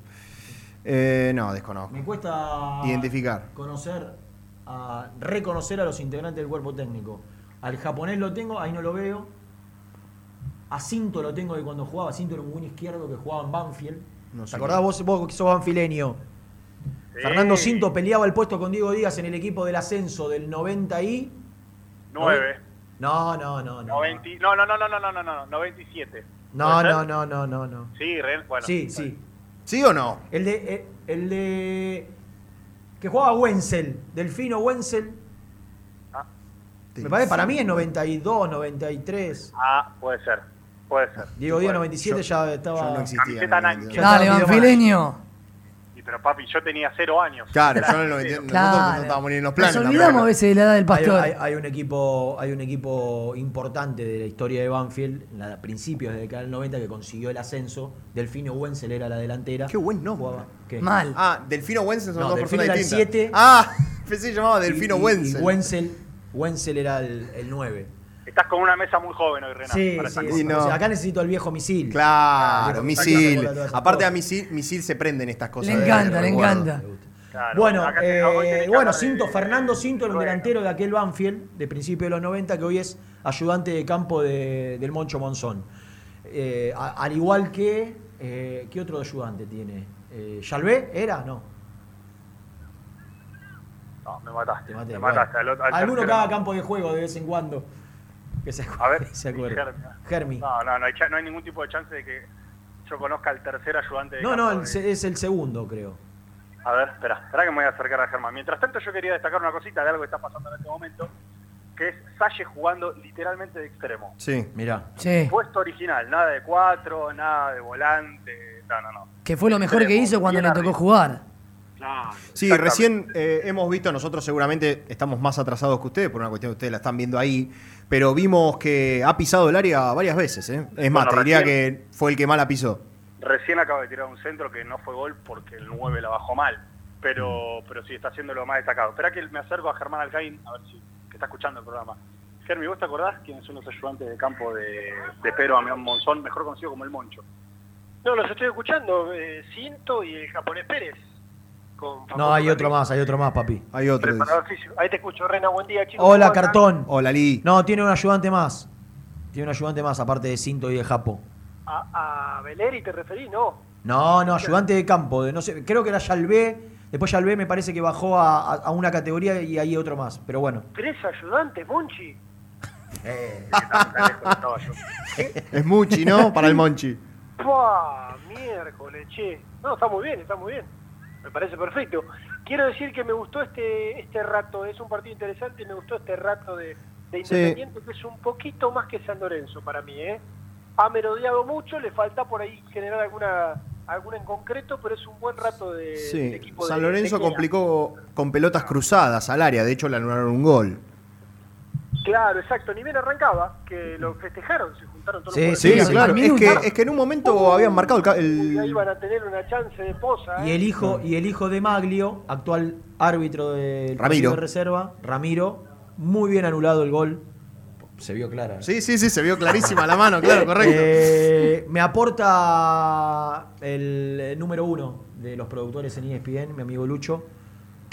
Eh, no, desconozco. Me cuesta Identificar. conocer, a reconocer a los integrantes del cuerpo técnico. Al japonés lo tengo, ahí no lo veo. A Cinto lo tengo de cuando jugaba. Cinto era un buen izquierdo que jugaba en Banfield. No ¿Te sé acordás vos, vos que sos banfileño? Sí. Fernando Cinto peleaba el puesto con Diego Díaz en el equipo del ascenso del 90 y... 9. No, no, no, no. 90, no, no, no, no, no, no, no, no, 97. No, ¿Puede no, no, no, no, no. Sí, real, bueno. Sí, sí. ¿Sí o no? El de, eh, el de que jugaba Wenzel, Delfino Wenzel. Ah. Me parece, para mí es 92, 93. Ah, puede ser. Puede ser. Diego Díaz Bueno, 97 yo- ya estaba. Yo no existía. Camiseta en el Nike. 92. Dale, Banfileño. Pero papi, yo tenía cero años. Claro, yo en el Era 92. cero. Nosotros no Claro. estábamos ni en los planes. Nos olvidamos a veces de la edad del pastor. hay- hay un equipo, hay un equipo importante de la historia de Banfield, en la- a principios de la década del 90, que consiguió el ascenso. Delfino Wenzel era la delantera. Qué buen nombre. Jugaba- ¿qué? Mal. Ah, Delfino Wenzel son No, dos Delfino personas era el distintas. siete. Ah, pensé que llamaba Delfino Y- y- Wenzel. Y Wenzel, Wenzel era el, el 9. Estás con una mesa muy joven hoy, Renato. Sí, para sí, no. O sea, acá necesito el viejo misil. Claro, misil. Aparte a misil, misil se prenden estas cosas. Le encanta, le encanta. Claro, Bueno, te- eh, bueno, de- Cinto, Fernando Cinto era un Bueno. delantero de aquel Banfield de principios de los 90 que hoy es ayudante de campo de- del Moncho Monzón. Eh, a- al igual que, eh, ¿qué otro ayudante tiene? Eh, ¿Yalvé era? No, No, me mataste. te maté. Me Bueno, mataste. al otro- al alguno que haga campo de juego de vez en cuando. Que se, A ver, se acuerde. Germi. Germi. No, no, no hay, no hay ningún tipo de chance de que yo conozca al tercer ayudante de No, campo no, el de- se- es el segundo, creo. A ver, espera, espera que me voy a acercar a Germán. Mientras tanto, yo quería destacar una cosita de algo que está pasando en este momento, que es Salle jugando literalmente de extremo. Sí. Mirá. Sí. Puesto original, nada de cuatro, nada de volante, no, no, no. Que fue lo mejor que hizo cuando le tocó arriba. jugar. Claro, Sí, recién eh, hemos visto, nosotros seguramente estamos más atrasados que ustedes, por una cuestión que ustedes la están viendo ahí, pero vimos que ha pisado el área varias veces. ¿eh? Es más, Bueno, te diría recién- que fue el que más la pisó. Recién acaba de tirar un centro que no fue gol porque el 9 la bajó mal, pero, pero sí está haciendo lo más destacado. Espera que me acerco a Germán Alcaín, a ver si que está escuchando el programa. Germi, ¿vos te acordás quiénes son los ayudantes de campo de, de Pedro Damián Monzón, mejor conocido como el Moncho? No, los estoy escuchando. Eh, Cinto y el japonés Pérez. Con No, hay otro Carrillo. más, hay otro más, papi. Hay otro. dice. Preparador físico. Ahí te escucho, Rena. Buen día, chicos. Hola, ¿Cómo andan? cartón. Hola, Lee. No, tiene un ayudante más. Tiene un ayudante más, aparte de Cinto y de Japo. A, a Beleri te referí, ¿no? No, no, ayudante de campo. De, no sé, creo que era Yalvé. Después Yalvé me parece que bajó a, a- a una categoría y hay otro más. Pero bueno. Tres ayudantes, Monchi. Eh, que tan- tan lejos estaba yo. Es Muchi, ¿no? Para el Monchi. ¡Pua! Miércoles, che. No, está muy bien, está muy bien. Me parece perfecto. Quiero decir que me gustó este este rato, es un partido interesante y me gustó este rato de, de Sí. Independiente, que es un poquito más que San Lorenzo para mí, ¿eh? Ha merodeado mucho, le falta por ahí generar alguna alguna en concreto, pero es un buen rato de, de Sí. equipo San de- Lorenzo de complicó con pelotas cruzadas al área. De hecho, le anularon un gol. Claro, exacto. Ni bien arrancaba, que lo festejaron, se juntaron todos Sí, los Sí, Sí, jugadores. claro. Es que, es que en un momento habían marcado el Y van a tener una chance de posa. Y ¿eh? el hijo, y el hijo de Maglio, actual árbitro del Ramiro. de reserva, Ramiro, muy bien anulado el gol. Se vio clara. Sí, sí, sí, se vio clarísima la mano, claro, correcto. Eh, me aporta el, eh, número uno de los productores en ESPN, mi amigo Lucho,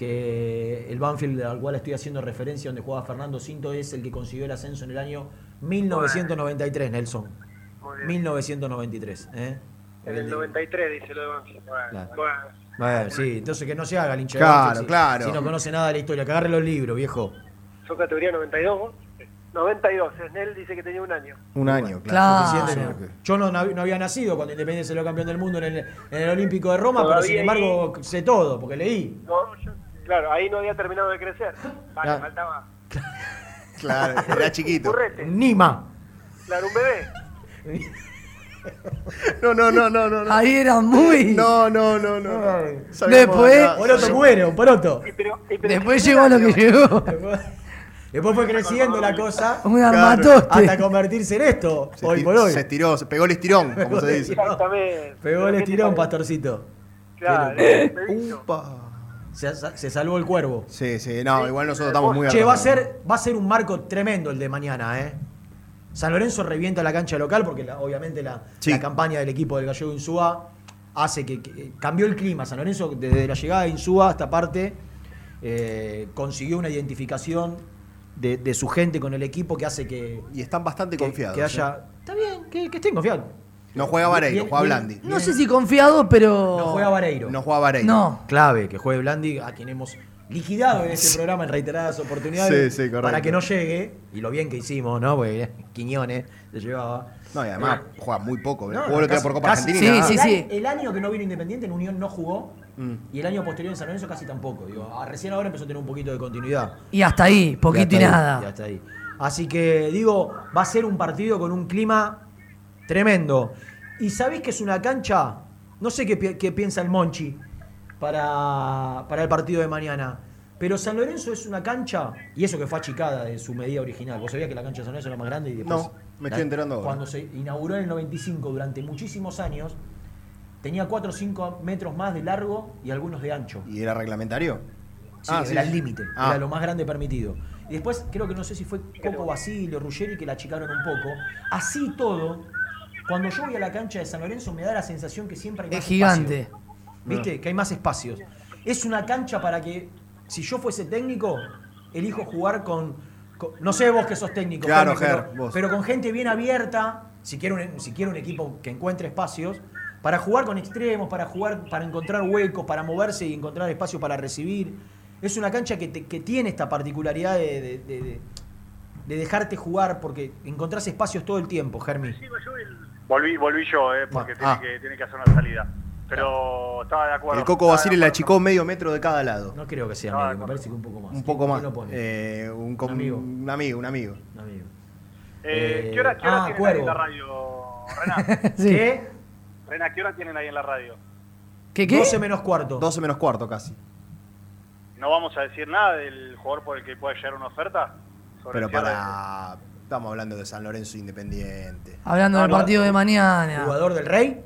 que el Banfield al cual estoy haciendo referencia, donde jugaba Fernando Cinto, es el que consiguió el ascenso en el año 1993, Nelson. Muy bien. 1993. ¿eh? En el 93 dice lo de Banfield. Bueno, Claro. bueno. Bueno, sí, entonces que no se haga el hincha de Claro, Banfield si- claro. Si no conoce nada de la historia, que agarre los libros, viejo. ¿Son categoría 92 vos? 92, Snell dice que tenía un año. Un año, Claro. Suficiente. Yo no, no había nacido cuando Independiente salió campeón del mundo en el, en el Olímpico de Roma, pero sin embargo sé todo, porque leí. No, yo- claro, ahí no había terminado de crecer. Vale, Claro. faltaba Claro, era chiquito. currete. Nima. Claro, un bebé. No, no, no, no, no. no. Ahí era muy. No, no, no, no. Sabíamos Después- Poroto muere, un poroto. Y pero- y pero- Después llegó lo que llegó. Después, fue creciendo la cosa Un armatoste. hasta convertirse en esto, Se hoy por hoy. Se estiró, se pegó el estirón, como se dice. Exactamente. Pegó el Pero ¿qué te estirón, pastorcito. Claro. Upa. Se, se salvó el cuervo. Sí, sí, no, igual nosotros estamos muy Che, va a, ser, va a ser un marco tremendo el de mañana, ¿eh? San Lorenzo revienta la cancha local porque la- obviamente la, Sí. la campaña del equipo del Gallego Insúa hace que, que- cambió el clima. San Lorenzo, desde la llegada de Insúa a esta parte, eh, consiguió una identificación de, de su gente con el equipo que hace que, Y están bastante que- confiados. que haya. Está bien, que, que estén confiados. No juega Vareiro, juega Blandi. No sé si confiado, pero. No juega Vareiro. No juega Vareiro. No. Clave que juegue Blandi, a quien hemos liquidado en este programa en reiteradas oportunidades Sí, sí, correcto. para que no llegue, y lo bien que hicimos, ¿no? Porque eh, Quiñones se llevaba. No, y además juega muy poco. No, el día casi- por Copa casi- Argentina. Sí, el, sí. año, el año que no vino Independiente en Unión no jugó, Mm. y el año posterior en San Lorenzo casi tampoco. Digo, ah, recién ahora empezó a tener un poquito de continuidad. Y hasta ahí, poquito y, hasta nada. y hasta ahí. Así que digo, va a ser un partido con un clima tremendo. ¿Y sabéis que es una cancha? No sé qué, pi- qué piensa el Monchi para, para el partido de mañana. Pero San Lorenzo es una cancha, y eso que fue achicada de su medida original. Vos sabías que la cancha de San Lorenzo era más grande y después. No, me estoy enterando ahora. Cuando se inauguró en el 95, durante muchísimos años, tenía 4 o 5 metros más de largo y algunos de ancho. ¿Y era reglamentario? Sí, Ah, era sí. el límite, Ah. era lo más grande permitido. Y después creo que no sé si fue Coco Basilio, Ruggeri que la achicaron un poco. Así todo, cuando yo voy a la cancha de San Lorenzo me da la sensación que siempre hay más Es gigante. espacio. ¿Viste? Que hay más espacios. Es una cancha para que, si yo fuese técnico, elijo jugar con. con- no sé vos que sos técnico, Claro, Ger, pero, vos. pero con gente bien abierta, si quiero, un, si quiero un equipo que encuentre espacios, para jugar con extremos, para jugar, para encontrar huecos, para moverse y encontrar espacio para recibir. Es una cancha que, te- que tiene esta particularidad de, de- de- de- de dejarte jugar porque encontrás espacios todo el tiempo, Germi. Volví, volví yo, eh, porque Ah, tiene, ah. que, tiene que hacer una salida. Pero estaba de acuerdo. El Coco Basile le acuerdo. achicó medio metro de cada lado. No creo que sea No, medio, me parece que un poco más. Un poco más. Eh, un, Un amigo. un amigo, un amigo. Un amigo. Eh, Eh, ¿Qué hora, qué hora ah, tienen Cuervo. ahí en la radio, Rena? Sí. ¿Qué? Rena, ¿qué hora tienen ahí en la radio? ¿Qué qué? 12 menos cuarto. 12 menos cuarto casi. ¿No vamos a decir nada del jugador por el que puede llegar una oferta? Sobre Pero para. Estamos hablando de San Lorenzo Independiente. Hablando del no. partido de mañana. ¿Jugador del Rey?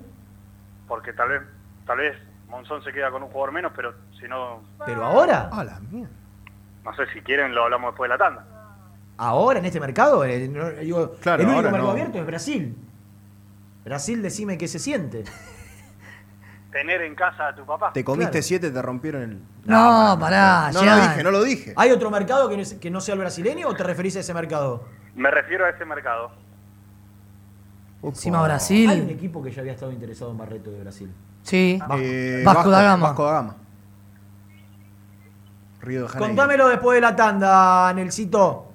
Porque tal vez, tal vez Monzón se queda con un jugador menos, pero si no, ¿Pero ahora? Ah, la mierda. no sé si quieren lo hablamos después de la tanda. ¿Ahora en este mercado? Eh, no, digo, Claro, el único ahora mercado no. abierto es Brasil. Brasil, decime qué se siente. Tener en casa a tu papá. Te comiste Claro. siete, te rompieron el. No, pará, No ya. lo dije, no lo dije. ¿Hay otro mercado que no, es- que no sea el brasileño o te referís a ese mercado? Me refiero a ese mercado. Encima. Brasil. Hay un equipo que ya había estado interesado en Barreto de Brasil. Sí. Eh, Vasco da Gama. Vasco da Gama. Río de Janeiro. Contámelo después de la tanda, Nelsito.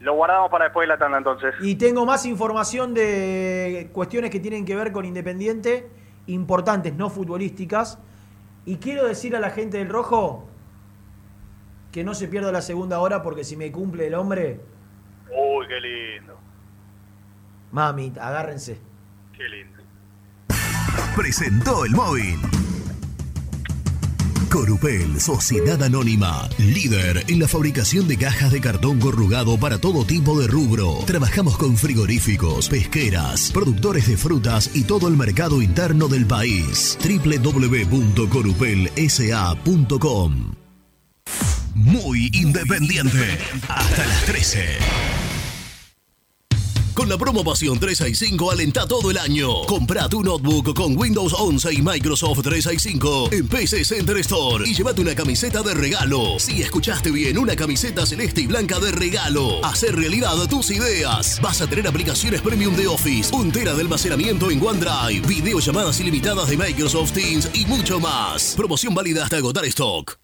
Lo guardamos para después de la tanda entonces. Y tengo más información de cuestiones que tienen que ver con Independiente, importantes, no futbolísticas. Y quiero decir a la gente del Rojo que no se pierda la segunda hora porque si me cumple el hombre, Uy, qué lindo. mami, agárrense. Qué lindo. Presentó el móvil. Corupel, Sociedad Anónima, líder en la fabricación de cajas de cartón corrugado para todo tipo de rubro. Trabajamos con frigoríficos, pesqueras, productores de frutas y todo el mercado interno del país. www.corupelsa.com Muy independiente. Hasta las 13. Con la promo Pasión 365 alenta todo el año. Compra tu notebook con Windows 11 y Microsoft 365 en PC Center Store y llévate una camiseta de regalo. Si escuchaste bien, una camiseta celeste y blanca de regalo. Hacer realidad tus ideas. Vas a tener aplicaciones premium de Office, un tera de almacenamiento en OneDrive, videollamadas ilimitadas de Microsoft Teams y mucho más. Promoción válida hasta agotar stock.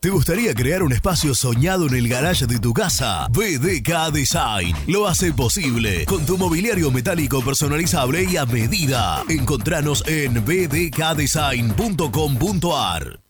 ¿Te gustaría crear un espacio soñado en el garage de tu casa? BDK Design lo hace posible con tu mobiliario metálico personalizable y a medida. Encontranos en bdkdesign.com.ar.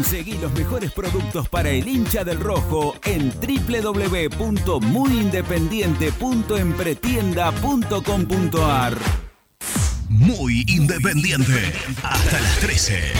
Conseguí los mejores productos para el hincha del rojo en www.muyindependiente.empretienda.com.ar. Muy independiente. Hasta las 13.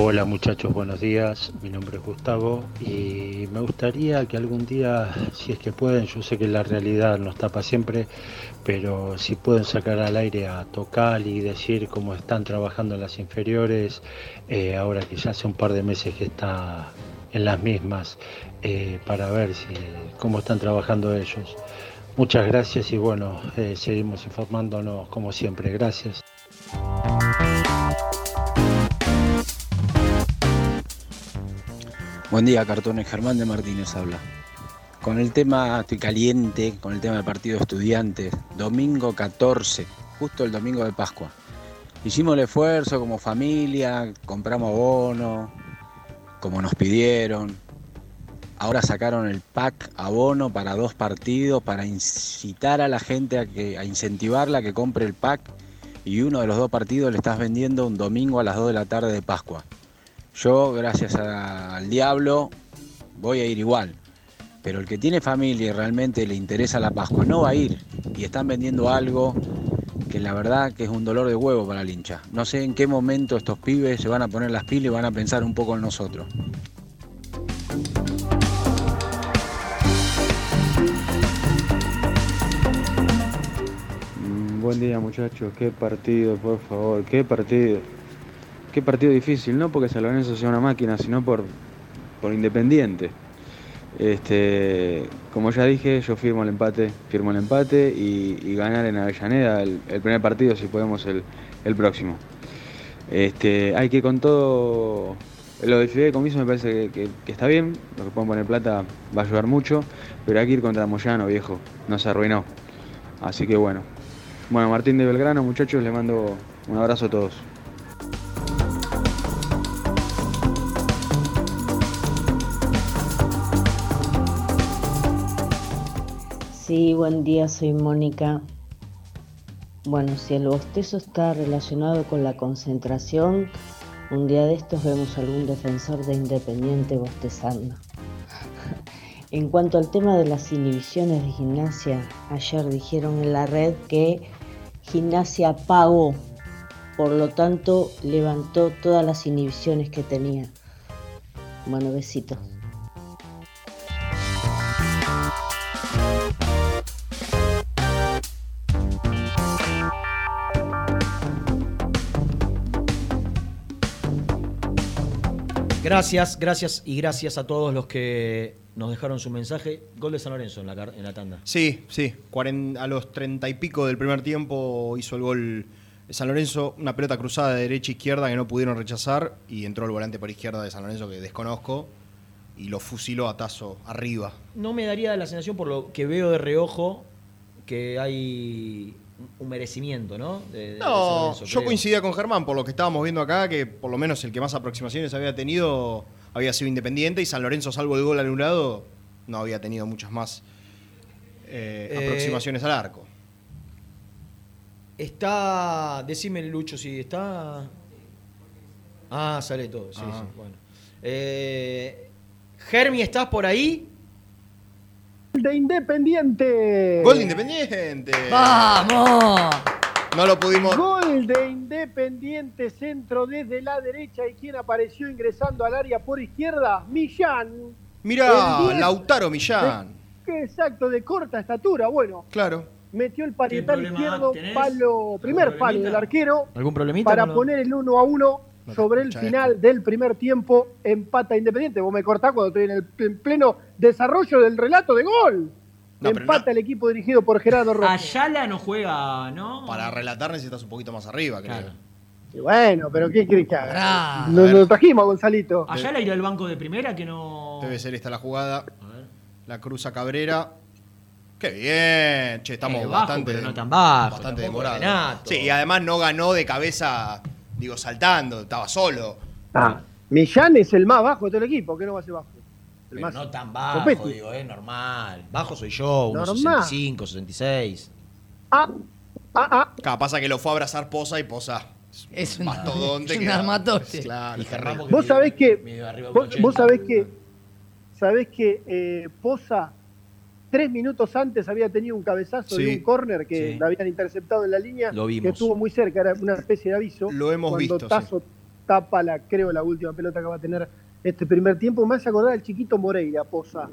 Hola muchachos, buenos días. Mi nombre es Gustavo y me gustaría que algún día, si es que pueden, yo sé que la realidad no está para siempre, pero si pueden sacar al aire a Tocal y decir cómo están trabajando en las inferiores, eh, ahora que ya hace un par de meses que está en las mismas, eh, para ver si, cómo están trabajando ellos. Muchas gracias y bueno, eh, seguimos informándonos como siempre. Gracias. Buen día, cartones. Germán de Martínez habla. Con el tema, estoy caliente, con el tema del partido de estudiantes. Domingo 14, justo el domingo de Pascua. Hicimos el esfuerzo como familia, compramos abono, como nos pidieron. Ahora sacaron el pack abono para dos partidos, para incitar a la gente a, que, a incentivarla a que compre el pack. Y uno de los dos partidos le estás vendiendo un domingo a las 2 de la tarde de Pascua. Yo, gracias al diablo, voy a ir igual. Pero el que tiene familia y realmente le interesa la Pascua no va a ir. Y están vendiendo algo que la verdad que es un dolor de huevo para el hincha. No sé en qué momento estos pibes se van a poner las pilas y van a pensar un poco en nosotros. Mm, Buen día muchachos, qué partido, por favor, qué partido. Qué partido difícil, no porque San Lorenzo sea una máquina, sino por, por Independiente. Este, como ya dije, yo firmo el empate, firmo el empate y, ganar en Avellaneda el, primer partido si podemos el, el próximo. Este, hay que con todo. Lo de Fideicomiso me parece que, que- que está bien, lo que pueden poner plata va a ayudar mucho, pero hay que ir contra Moyano, viejo, no se arruinó. Así que bueno. Bueno, Martín de Belgrano, muchachos, les mando un abrazo a todos. Sí, buen día, soy Mónica Bueno, si el bostezo está relacionado con la concentración, un día de estos vemos algún defensor de Independiente bostezando. En cuanto al tema de las inhibiciones de gimnasia, ayer dijeron en la red que gimnasia pagó, por lo tanto levantó todas las inhibiciones que tenía. Bueno, besitos. Gracias, gracias y gracias a todos los que nos dejaron su mensaje. Gol de San Lorenzo en la, car- en la tanda. Sí, sí. A los treinta y pico del primer tiempo hizo el gol de San Lorenzo, una pelota cruzada de derecha a izquierda que no pudieron rechazar y entró el volante por izquierda de San Lorenzo que desconozco y lo fusiló a tazo arriba. No me daría la sensación, por lo que veo de reojo, que hay un merecimiento, ¿no? De- No, Lorenzo, yo coincidía con Germán por lo que estábamos viendo acá, que por lo menos el que más aproximaciones había tenido había sido Independiente y San Lorenzo, salvo el gol anulado, no había tenido muchas más eh, Eh, aproximaciones al arco. Está. Decime, Lucho, si está. Ah, sale todo, sí, Ah. sí. Bueno. Eh, Germi, ¿estás por ahí? De Independiente. Gol de Independiente. ¡Vamos! No lo pudimos. Gol de Independiente, centro desde la derecha y quien apareció ingresando al área por izquierda, Millán. Mirá, El 10 Lautaro Millán. Que exacto, de corta estatura. Bueno, Claro. metió el parietal izquierdo, tenés? palo, primer palo del arquero ¿Algún problemita? para poner el 1 a 1 No te sobre el final del primer tiempo. Empata Independiente. Vos me cortás cuando estoy en el en pleno desarrollo del relato de gol. No, Empata el equipo dirigido por Gerardo Rojo. Ayala no juega, ¿no? Para relatar necesitas un poquito más arriba, creo. Claro. Y bueno, pero ¿qué querés que haga? Pará. Nos A ver. lo trajimos a Gonzalito. Ayala irá al banco de primera que no. Debe ser esta la jugada. La cruza Cabrera. Qué bien. Che, estamos Eh, bajo, bastante. pero no tan bajo, Bastante demorados. Sí, y además no ganó de cabeza, digo, saltando. Estaba solo. Ah, Millán es el más bajo de todo el equipo. ¿Qué no va a ser bajo? El más no tan bajo, Copetti. digo, es normal. Bajo soy yo, unos Normal. 65, 66. Ah, ah, ah. Claro, pasa que lo fue a abrazar Poza y Poza. Es un, mastodonte es que un armatoste. Claro, Vos sabés que. Medio arriba de Vos, 80. vos sabés que. Sabés que eh, Poza, tres minutos antes, había tenido un cabezazo Sí. de un córner que Sí. le habían interceptado en la línea. Lo vimos. Que estuvo muy cerca, era una especie de aviso. Lo hemos cuando visto, Tazo tapa la, creo, la última pelota que va a tener este primer tiempo. Me hace acordar al chiquito Moreira, Poza.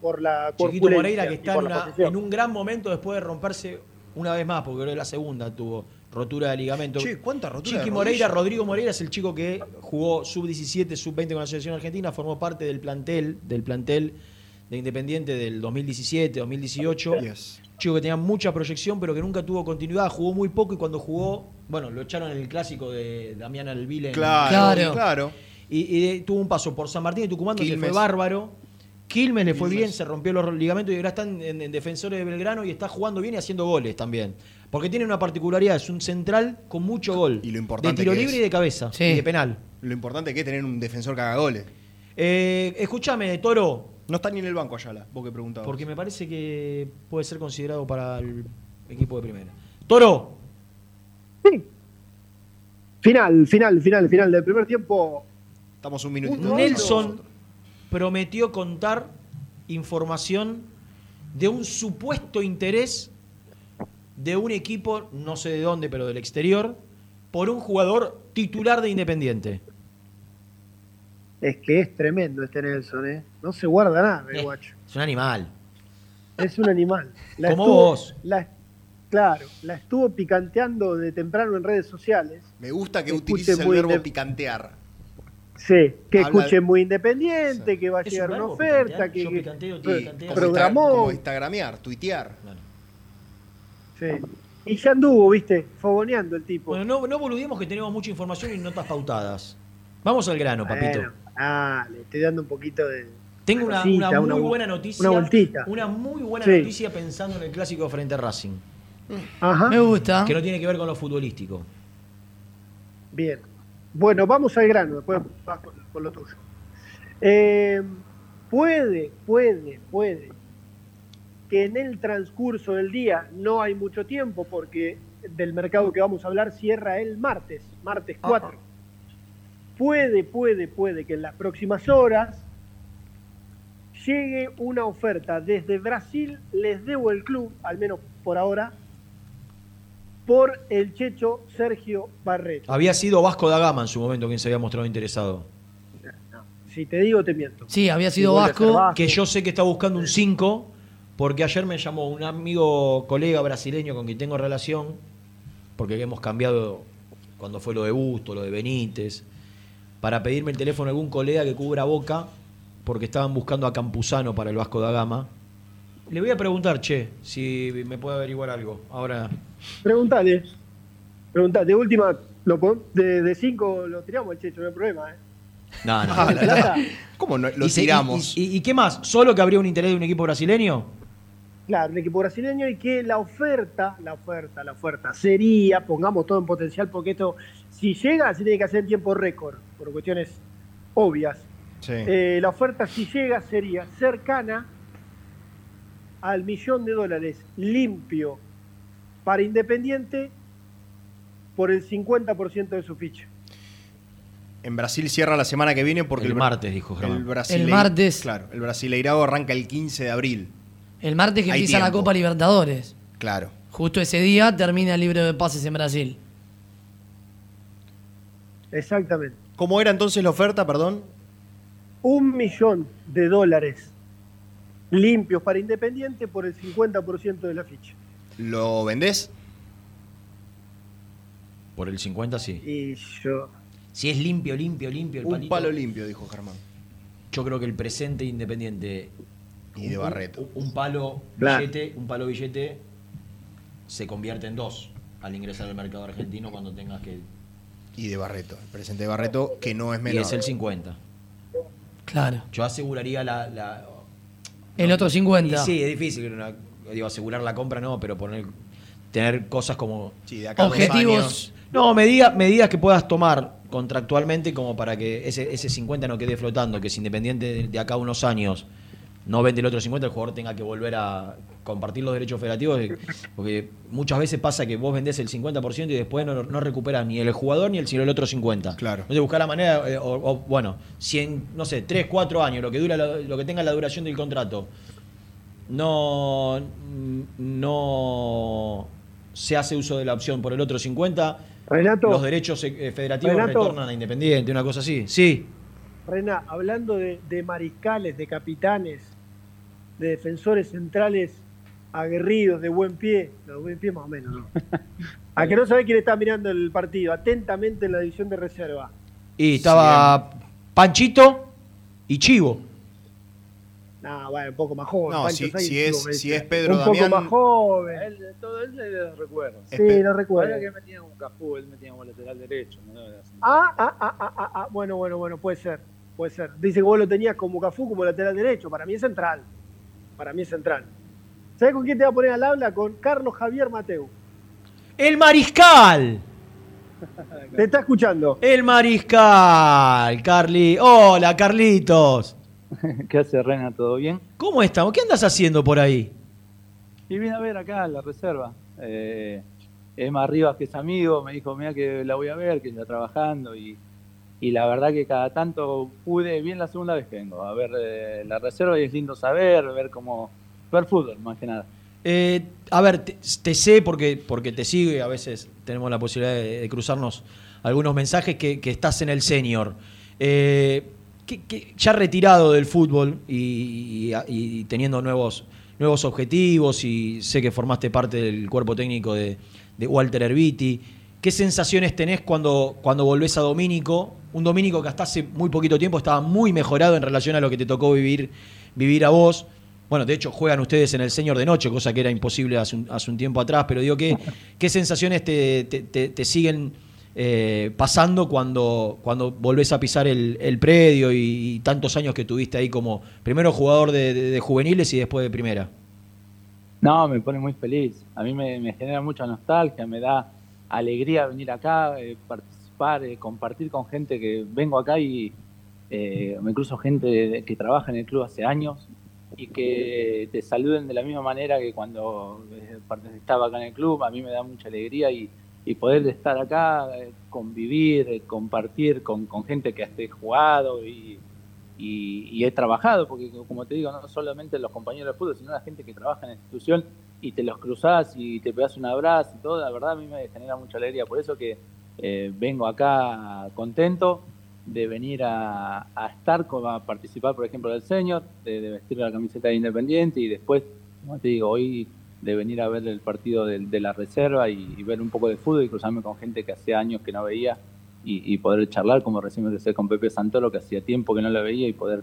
Por la Chiquito Moreira que está en, la una- en un gran momento después de romperse una vez más, porque creo que la segunda tuvo rotura de ligamento. Che, ¿cuánta rotura Chiqui de Moreira? Rodrigo Moreira es el chico que jugó sub-17, sub-20 con la selección argentina, formó parte del plantel, del plantel de Independiente del 2017, 2018. Yes. Chico que tenía mucha proyección, pero que nunca tuvo continuidad, jugó muy poco y cuando jugó, bueno, lo echaron en el clásico de Damián Alvile. en- Claro, Claro. claro. y, y de- tuvo un paso por San Martín y Tucumán donde Quilmes. fue bárbaro. Quilmes le fue Quilmes. bien, se rompió los ligamentos y ahora está en, en- en Defensores de Belgrano y está jugando bien y haciendo goles también. Porque tiene una particularidad, es un central con mucho gol. Y lo importante De tiro que libre es. y de cabeza. Sí. Y de penal. Lo importante que es tener un defensor que haga goles. Eh, escúchame, Toro, No está ni en el banco Ayala, vos que preguntabas. porque me parece que puede ser considerado para el equipo de primera. Toro, Sí. Final, final, final, final del primer tiempo. Estamos un minutito. Un Nelson prometió contar información de un supuesto interés de un equipo, no sé de dónde, pero del exterior, por un jugador titular de Independiente. Es que es tremendo este Nelson, ¿eh? No se guarda nada, el Eh, guacho. Es un animal. Es un animal. La Como estuvo- vos. la- claro, la estuvo picanteando de temprano en redes sociales. Me gusta que Escuche utilices el verbo de- picantear. Sí, que Habla- escuche muy independiente, que va a ¿Es un llegar una oferta, picantear? que, Yo que picanteo, picanteas. Como programó. Como instagramear, tuitear. Sí. Y ya anduvo, viste, fogoneando el tipo. Bueno, no, no boludemos que tenemos mucha información y notas pautadas. Vamos al grano, papito. Bueno, ah, le estoy dando un poquito de. Tengo una, cosita, una muy buena noticia. Una vueltita. Una muy buena Sí. noticia pensando en el clásico frente a Racing. Ajá. Me gusta. Que no tiene que ver con lo futbolístico. Bien. Bueno, vamos al grano, después vas con, con lo tuyo. Eh, puede, puede, puede que en el transcurso del día, no hay mucho tiempo porque del mercado que vamos a hablar cierra el martes, martes 4. Puede, puede, puede que en las próximas horas llegue una oferta desde Brasil, les debo el club, al menos por ahora, por el checho Sergio Barreto. Había sido Vasco da Gama en su momento quien se había mostrado interesado. Si te digo, te miento. Sí, había sido ser Vasco. Que yo sé que está buscando un 5, porque ayer me llamó un amigo, colega brasileño con quien tengo relación, porque hemos cambiado cuando fue lo de Busto, lo de Benítez, para pedirme el teléfono de algún colega que cubra Boca, porque estaban buscando a Campuzano para el Vasco da Gama. Le voy a preguntar, che, si me puede averiguar algo. Ahora. Preguntale. Preguntale. De última, lo pon- de, de cinco lo tiramos el checho, no hay problema, ¿eh? No, no. Ah. ¿Cómo no? Lo ¿Y se- y- tiramos. Y, y- y qué más? ¿Solo que habría un interés de un equipo brasileño? Claro, un equipo brasileño y que la oferta, la oferta, la oferta sería, pongamos todo en potencial, porque esto, si llega, se tiene que hacer en tiempo récord, por cuestiones obvias. Sí. Eh, la oferta, si llega, sería cercana al millón de dólares limpio para Independiente por el 50% de su ficha. En Brasil cierra la semana que viene porque El martes, dijo Germán. El, martes. Claro, el Brasileirao arranca el 15 de abril. El martes que Hay empieza la. Copa Libertadores. Claro. Justo ese día termina el libro de pases en Brasil. Exactamente. ¿Cómo era entonces la oferta, perdón? Un millón de dólares limpios para Independiente por el 50% de la ficha. ¿Lo vendés? Por el 50 sí. Y yo. Si es limpio, limpio, limpio el Un palito. palo limpio, dijo Germán. Yo creo que el presente independiente. Y de un- Barreto. Un, un palo billete, un palo billete se convierte en dos al ingresar al mercado argentino cuando tengas que. Y de Barreto. El presente de Barreto, que no es Y menor. es el 50. Claro. Yo aseguraría la. la- El otro 50. Y sí, es difícil. una- digo, asegurar la compra no, pero poner. Tener cosas como. Sí, de acá Objetivos. años. No, medida- medidas que puedas tomar contractualmente como para que ese, ese 50 no quede flotando, que si Independiente de, de acá unos años no vende el otro 50, el jugador tenga que volver a compartir los derechos federativos, eh, porque muchas veces pasa que vos vendés el 50% y después no, no recuperas ni el jugador ni el, sino el otro 50. Claro. Entonces buscar la manera, eh, o, o, bueno, si en, no sé, 3, 4 años, lo que, dura la- lo que tenga la duración del contrato, no, no se hace uso de la opción por el otro 50, Renato. los derechos eh, federativos Renato. retornan a Independiente, una cosa así. Sí. Rena, hablando de, de mariscales, de capitanes, de defensores centrales aguerridos, de buen pie, no, de buen pie más o menos, ¿no? A que no sabe quién está mirando el partido, atentamente en la división de reserva. Y estaba Panchito y Chivo. No, bueno, un poco más joven. No, Pancho si- es- me si es Pedro un Damián- poco más joven. Él, todo él lo recuerdo. Sí, lo recuerdo. Ahora que metía como Cafú, él metía como lateral derecho. ¿no? Ah, ah, ah, ah, ah, ah, bueno, bueno, bueno, puede ser, puede ser. Dice que vos lo tenías como Cafú, como lateral derecho. Para mí es central. Para mí es central. ¿Sabés con quién te va a poner al habla? Con Carlos Javier Mateu. ¡El Mariscal! Te está escuchando. El Mariscal, Carli. Hola, Carlitos. ¿Qué hace Rena? ¿Todo bien? ¿Cómo estamos? ¿Qué andas haciendo por ahí? Y vine a ver acá la reserva. Eh, Emma Rivas, que es amigo, me dijo, mira que la voy a ver, que está trabajando. Y, y la verdad que cada tanto pude, bien la segunda vez que vengo, a ver eh, la reserva y es lindo saber, ver cómo, ver fútbol más que nada. Eh, a ver, te, sé porque, porque te sigo y a veces tenemos la posibilidad de, cruzarnos algunos mensajes que, estás en el senior. Eh, que- ya retirado del fútbol y, teniendo nuevos, nuevos objetivos y sé que formaste parte del cuerpo técnico de, de Walter Erviti. ¿Qué sensaciones tenés cuando, cuando volvés a Domínico? Un Domínico que hasta hace muy poquito tiempo estaba muy mejorado en relación a lo que te tocó vivir, vivir a vos. Bueno, de hecho juegan ustedes en el Señor de Noche, cosa que era imposible hace un, hace un tiempo atrás, pero digo, ¿qué, qué sensaciones te, te- te- te siguen eh, pasando cuando, cuando volvés a pisar el, el predio y, y tantos años que tuviste ahí como primero jugador de, de- de juveniles y después de primera? No, me pone muy feliz. A mí me, me genera mucha nostalgia, me da alegría venir acá, eh, participar, eh, compartir con gente que vengo acá y eh, me cruzo gente que trabaja en el club hace años y que te saluden de la misma manera que cuando eh, estaba acá en el club, a mí me da mucha alegría y, y poder estar acá, eh, convivir, eh, compartir con, con gente que esté jugado y, y, y he trabajado, porque como te digo, no solamente los compañeros de fútbol, sino la gente que trabaja en la institución y te los cruzás y te pegas un abrazo y todo, la verdad a mí me genera mucha alegría. Por eso que eh, vengo acá contento de venir a, a estar, a participar, por ejemplo, del Señor, de, de vestir la camiseta de Independiente y después, como te digo, hoy de venir a ver el partido del- de, la reserva y, y ver un poco de fútbol y cruzarme con gente que hacía años que no veía y, y poder charlar, como recién me con Pepe Santoro, que hacía tiempo que no lo veía y poder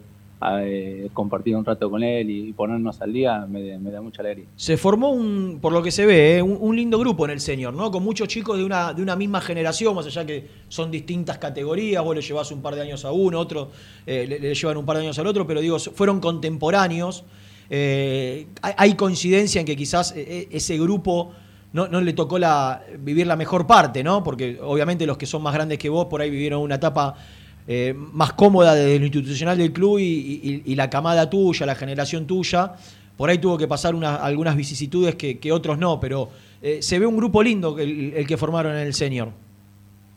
eh, compartir un rato con él y, ponernos al día me, da mucha alegría. Se formó un, por lo que se ve, eh, un, lindo grupo en el senior, ¿no? Con muchos chicos de una, de una misma generación, más allá que son distintas categorías, vos le llevas un par de años a uno, otro eh, le, le llevan un par de años al otro, pero digo, fueron contemporáneos. Eh, hay, coincidencia en que quizás ese grupo no, no le tocó la, vivir la mejor parte, ¿no? Porque obviamente los que son más grandes que vos por ahí vivieron una etapa eh, más cómoda desde lo institucional del club y, la camada tuya, la generación tuya, por ahí tuvo que pasar una- algunas vicisitudes que, otros no, pero eh, se ve un grupo lindo el, que formaron en el senior.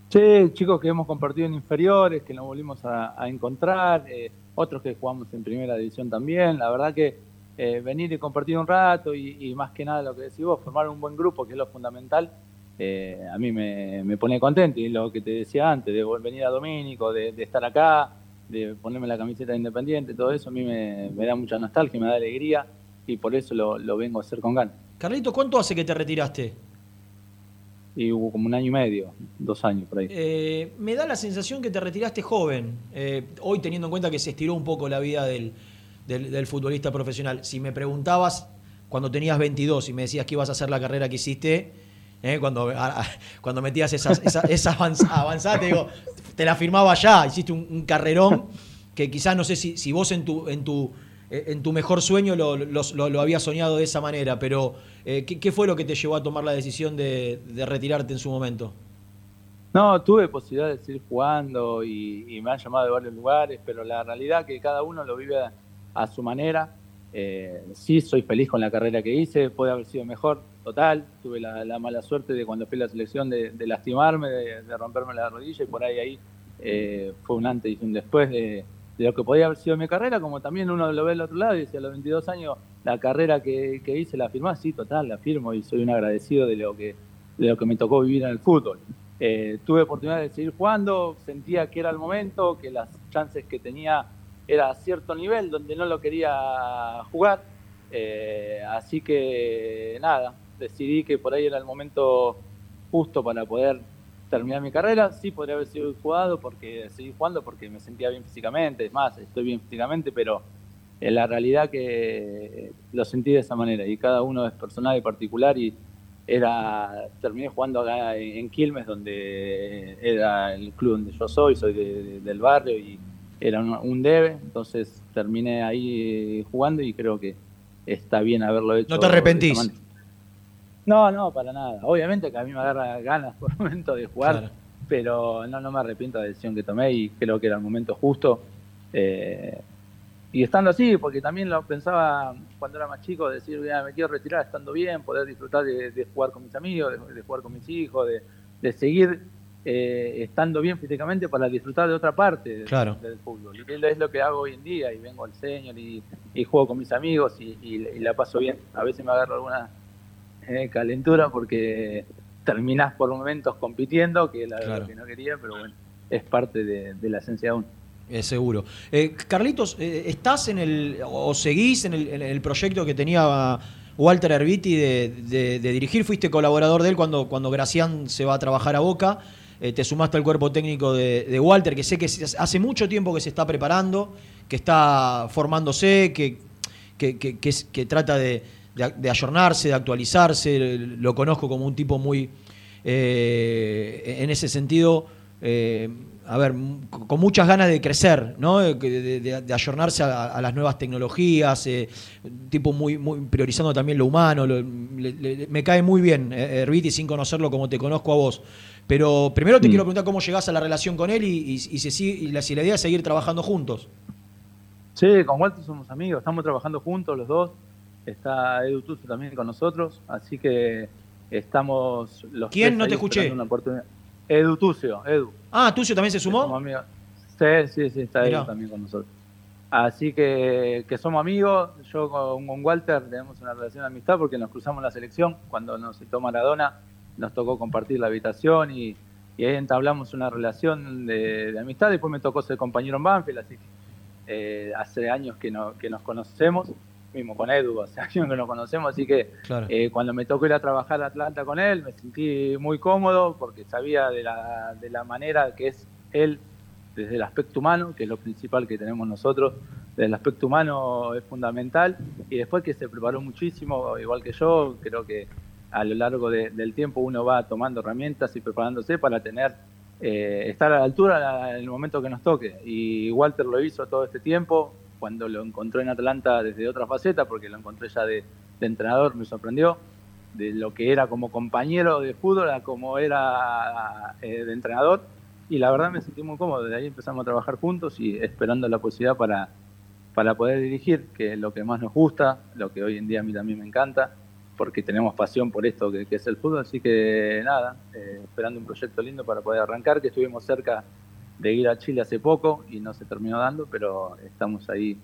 Sí, chicos que hemos compartido en inferiores, que nos volvimos a, encontrar, eh, otros que jugamos en primera división también. La verdad que venir y compartir un rato y, y más que nada lo que decís vos, formar un buen grupo, que es lo fundamental, eh, a mí me, me pone contento. Y lo que te decía antes, de venir a Domínico, de, de estar acá, de ponerme la camiseta de Independiente, todo eso a mí me, me da mucha nostalgia, me da alegría y por eso lo, lo vengo a hacer con ganas. Carlito, ¿cuánto hace que te retiraste? Y hubo como un año y medio, dos años por ahí. Eh, me da la sensación que te retiraste joven, eh, hoy teniendo en cuenta que se estiró un poco la vida del, del- del futbolista profesional. Si me preguntabas cuando tenías 22 y me decías que ibas a hacer la carrera que hiciste, eh, cuando, a- a- cuando metías esas, esa, te digo, te la firmaba ya, hiciste un, carrerón que quizás no sé si, si vos en tu, en tu, eh, en tu mejor sueño lo, lo, habías soñado de esa manera, pero eh, ¿qué, fue lo que te llevó a tomar la decisión de, retirarte en su momento? No, tuve posibilidad de seguir jugando y, me han llamado de varios lugares, pero la realidad que cada uno lo vive a, su manera. Sí, soy feliz con la carrera que hice, puede haber sido mejor, total. Tuve la, la mala suerte de cuando fui a la selección de, lastimarme, de, de romperme la rodilla y por ahí ahí eh, fue un antes y un después de, lo que podía haber sido mi carrera, como también uno lo ve del otro lado y dice a los 22 años, la carrera que, que hice la firmás, sí, total, la firmo y soy un agradecido de lo que, de lo que me tocó vivir en el fútbol. Eh, tuve oportunidad de seguir jugando, sentía que era el momento, que las chances que tenía era a cierto nivel donde no lo quería jugar. Eh, así que nada, decidí que por ahí era el momento justo para poder terminar mi carrera. Sí podría haber sido jugado porque seguí jugando porque me sentía bien físicamente, es más, estoy bien físicamente, pero en la realidad que lo sentí de esa manera y cada uno es personal y particular y era terminé jugando acá en Quilmes donde era el club donde yo soy soy de- de- del barrio y era un, un debe entonces terminé ahí jugando y creo que está bien haberlo hecho ¿No te arrepentís? No no para nada obviamente que a mí me agarra ganas por el momento de jugar Claro. pero no no me arrepiento de la decisión que tomé y creo que era el momento justo Eh, y estando así, porque también lo pensaba cuando era más chico, decir, "Mira, me quiero retirar estando bien, poder disfrutar de, de jugar con mis amigos, de, de jugar con mis hijos, de, de seguir eh, estando bien físicamente para disfrutar de otra parte del- Claro. del fútbol. Y es lo que hago hoy en día, y vengo al señor y, y juego con mis amigos y, y- y la paso bien. A veces me agarro alguna eh, calentura porque terminás por momentos compitiendo, que la verdad que no quería, pero bueno, es parte de, de la esencia de uno. Es seguro. Eh, Carlitos, eh, ¿estás en el, o seguís en el, en el proyecto que tenía Walter Erviti de, de- de dirigir? Fuiste colaborador de él cuando, cuando Gracián se va a trabajar a Boca. Eh, te sumaste al cuerpo técnico de, de Walter, que sé que hace mucho tiempo que se está preparando, que está formándose, que, que, que trata de, de- de ayornarse, de actualizarse. Lo conozco como un tipo muy, eh, en ese sentido, eh, a ver, con muchas ganas de crecer, ¿no? De, de- ayornarse a, a las nuevas tecnologías, eh, tipo muy, muy priorizando también lo humano. lo- le- le- me cae muy bien eh, Erviti sin conocerlo como te conozco a vos. Pero primero te Mm. quiero preguntar cómo llegás a la relación con él y, y- y si, si- y la, si la idea es seguir trabajando juntos. Sí, con Walter somos amigos, estamos trabajando juntos los dos. Está Edu Tucio también con nosotros, así que estamos los ¿Quién? No te escuché. una oportunidad. Edu Tucio, Edu. Ah, Tucio también se sumó. Sí, sí, sí, está Mirá. Edu también con nosotros. Así que, que somos amigos. Yo con, con Walter tenemos una relación de amistad porque nos cruzamos en la selección. Cuando nos citó Maradona, nos tocó compartir la habitación y, y ahí entablamos una relación de, de amistad. Después me tocó ser compañero en Banfield, así que eh, hace años que, no- que nos conocemos, mismo con Edu, hace años que nos conocemos, así que Claro. eh, cuando me tocó ir a trabajar a Atlanta con él, me sentí muy cómodo porque sabía de la, de la manera que es él desde el aspecto humano, que es lo principal que tenemos nosotros, desde el aspecto humano es fundamental, y después que se preparó muchísimo, igual que yo, creo que a lo largo de- del tiempo uno va tomando herramientas y preparándose para tener, eh, estar a la altura en el momento que nos toque. Y Walter lo hizo todo este tiempo, cuando lo encontró en Atlanta desde otra faceta, porque lo encontré ya de, de entrenador, me sorprendió, de lo que era como compañero de fútbol a como era eh, de entrenador. Y la verdad me sentí muy cómodo, desde ahí empezamos a trabajar juntos y esperando la posibilidad para, para poder dirigir, que es lo que más nos gusta, lo que hoy en día a mí también me encanta, porque tenemos pasión por esto que, que es el fútbol. Así que nada, eh, esperando un proyecto lindo para poder arrancar, que estuvimos cerca de ir a Chile hace poco y no se terminó dando, pero estamos ahí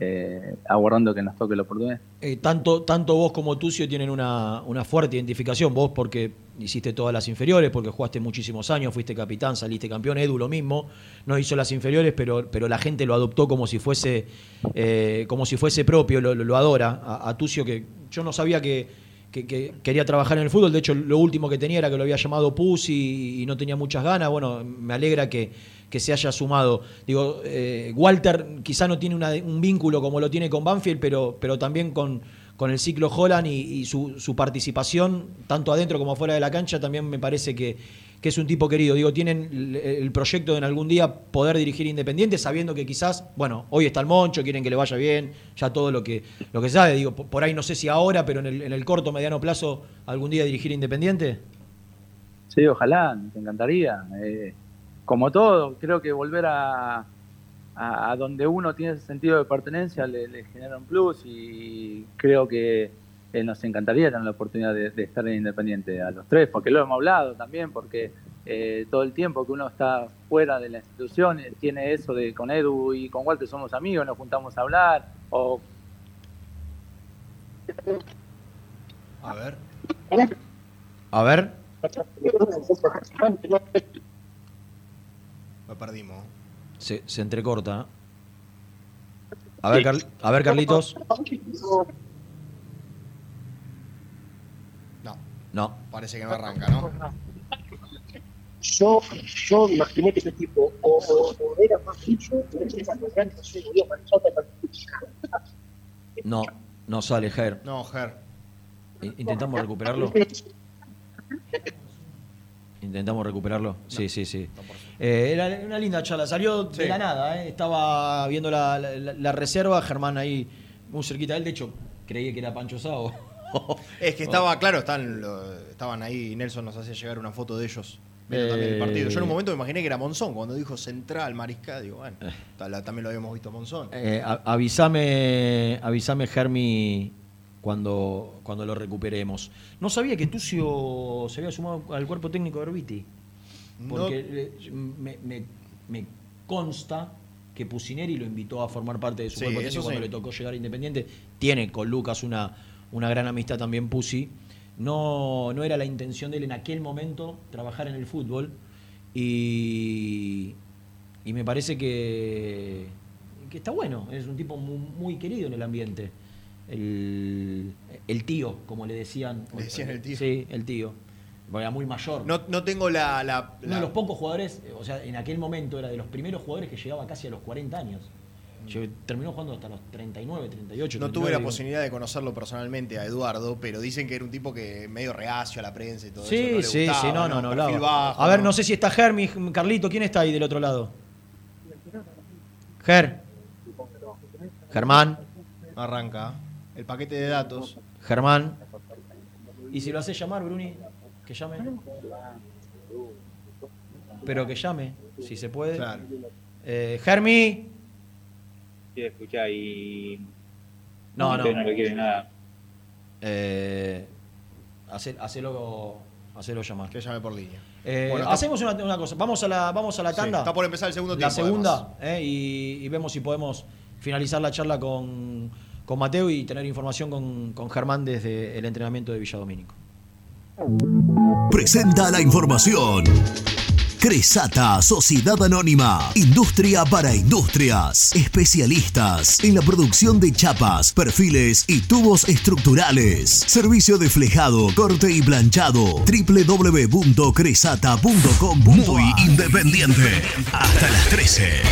eh, aguardando que nos toque la oportunidad. Eh, tanto, tanto vos como Tucio tienen una, una fuerte identificación. Vos porque hiciste todas las inferiores, porque jugaste muchísimos años, fuiste capitán, saliste campeón. Edu lo mismo, no hizo las inferiores, pero, pero la gente lo adoptó como si fuese, eh, como si fuese propio, lo, adora. A Tucio que yo no sabía que, que- que quería trabajar en el fútbol. De hecho, lo último que tenía era que lo había llamado Pus y, no tenía muchas ganas. Bueno, me alegra que, que se haya sumado. Digo, eh, Walter quizá no tiene un vínculo como lo tiene con Banfield, pero, pero también con, con el ciclo Holland y, y su, su participación, tanto adentro como fuera de la cancha, también me parece que, que es un tipo querido. Digo, tienen el, proyecto de en algún día poder dirigir Independiente, sabiendo que quizás, bueno, hoy está el Moncho, quieren que le vaya bien, ya todo lo que, lo que sabe. Digo, por ahí no sé si ahora, pero en el, en el corto, mediano plazo, algún día dirigir Independiente. Sí, ojalá, nos encantaría. Eh, como todo, creo que volver a, a, a donde uno tiene ese sentido de pertenencia le, le genera un plus y creo que eh, nos encantaría tener la oportunidad de, de estar en Independiente a los tres, porque lo hemos hablado también, porque eh, todo el tiempo que uno está fuera de la institución eh, tiene eso de con Edu y con Walter somos amigos, nos juntamos a hablar o A ver. A ver. Lo perdimos. Se, se entrecorta. A ver, Carl- a ver, Carlitos. No. No. Parece que no arranca, ¿no? Yo, yo me imaginé que ese tipo o, o, o era más bicho, o era más grande, no. No, no sale, Ger. No, Ger. Intentamos recuperarlo. Intentamos recuperarlo. Sí, sí, sí. Eh, era una linda charla. Salió de la nada. eh. Estaba viendo la, la- la reserva. Germán ahí muy cerquita de él. De hecho, creí que era Pancho Sao. Es que estaba, claro, están, lo- estaban ahí. Nelson nos hacía llegar una foto de ellos viendo también el Eh. partido. Yo en un momento me imaginé que era Monzón. Cuando dijo central, Mariscal, digo, bueno, tal- también lo habíamos visto a Monzón. Eh, a- avisame, avisame, Germi, cuando, cuando lo recuperemos. No sabía que Tucio se había sumado al cuerpo técnico de Orbiti. Porque eh, me, me- me consta que Pusineri lo invitó a formar parte de su Sí, cuerpo técnico cuando sí. le tocó llegar a Independiente. Tiene con Lucas una, una gran amistad también Pusi. No, no era la intención de él en aquel momento trabajar en el fútbol. Y, y me parece que, que está bueno. Es un tipo muy, muy querido en el ambiente. El, el tío, como le decían. Le decían el tío. Sí, el tío. Era muy mayor. No, no tengo la. la- Uno de los pocos jugadores, o sea, en aquel momento era de los primeros jugadores que llegaba casi a los 40 años. Lle- Terminó jugando hasta los 39, 38. No 39, tuve la digo. posibilidad de conocerlo personalmente a Eduardo, pero dicen que era un tipo que medio reacio a la prensa y todo Sí, eso. no le sí, gustaba, sí, no, no, no. Bajo, a ver, no sé si está Germi, Carlito, ¿quién está ahí del otro lado? Ger. Germán. Arranca. El paquete de datos. Germán. ¿Y si lo haces llamar, Bruni? Que llame. Pero que llame, si se puede. Claro. Eh, Germi. Sí, escuchá, y. No, no. No le quieren nada. Eh, hace- hacelo, hacelo llamar. Que llame por línea. Eh, Bueno, hacemos una, una cosa. Vamos a la, vamos a la Sí, tanda. está por empezar el segundo La tiempo, segunda, eh, y, y vemos si podemos finalizar la charla con, con Mateo y tener información con, con Germán desde el entrenamiento de Villadomínico. Presenta la información. Cresata, Sociedad Anónima, Industria para Industrias, especialistas en la producción de chapas, perfiles y tubos estructurales. Servicio de flejado, corte y planchado. www.cresata.com. Muy independiente. Hasta las 13.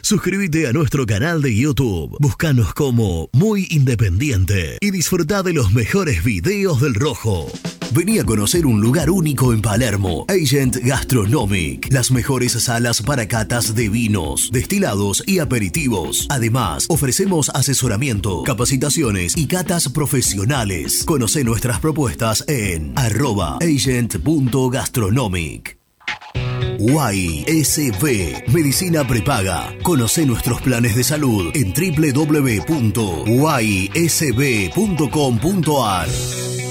Suscríbete a nuestro canal de YouTube. Búscanos como Muy Independiente y disfruta de los mejores videos del Rojo. Vení a conocer un lugar único en Palermo, Agent Gastronomic, las mejores salas para catas de vinos, destilados y aperitivos. Además, ofrecemos asesoramiento, capacitaciones y catas profesionales. Conoce nuestras propuestas en arroba agent.gastronomic. YSB Medicina Prepaga. Conoce nuestros planes de salud en www.ysb.com.ar.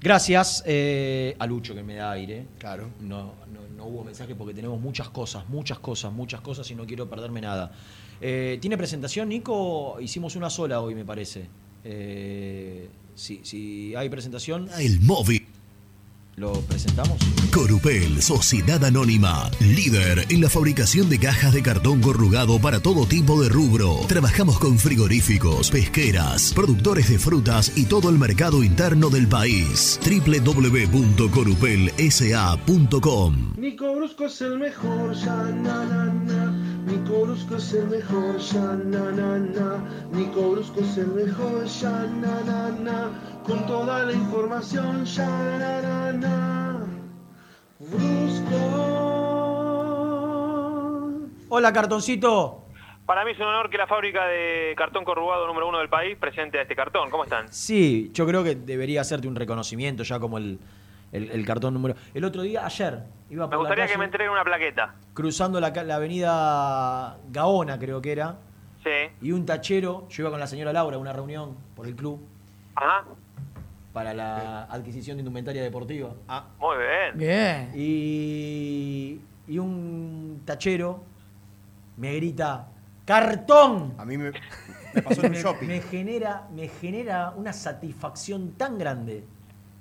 Gracias eh, a Lucho que me da aire. Claro. No, no, no hubo mensaje porque tenemos muchas cosas, muchas cosas, muchas cosas y no quiero perderme nada. Eh, ¿Tiene presentación, Nico? Hicimos una sola hoy, me parece. Eh, si, si hay presentación, El móvil. Lo presentamos. Corupel, Sociedad Anónima, líder en la fabricación de cajas de cartón corrugado para todo tipo de rubro. Trabajamos con frigoríficos, pesqueras, productores de frutas y todo el mercado interno del país. www.corupelsa.com Nico Brusco es el mejor, ya na na na. Nico Brusco es el mejor, ya na na na. Nico Brusco es el mejor, ya na na na. Con toda la información, ya na na na. Brusco. Hola, cartoncito. Para mí es un honor que la fábrica de cartón corrugado número uno del país presente a este cartón. ¿Cómo están? Sí, yo creo que debería hacerte un reconocimiento ya como el, el- el cartón número. El otro día, ayer, iba por Me la gustaría calle, que me entreguen una plaqueta. cruzando la, la avenida Gaona, creo que era, Sí. y un tachero, yo iba con la señora Laura a una reunión por el club Ajá. para la adquisición de indumentaria deportiva. Muy bien. Bien. Y, y un tachero me grita, ¡cartón! A mí me, me pasó en un shopping. me genera, me genera una satisfacción tan grande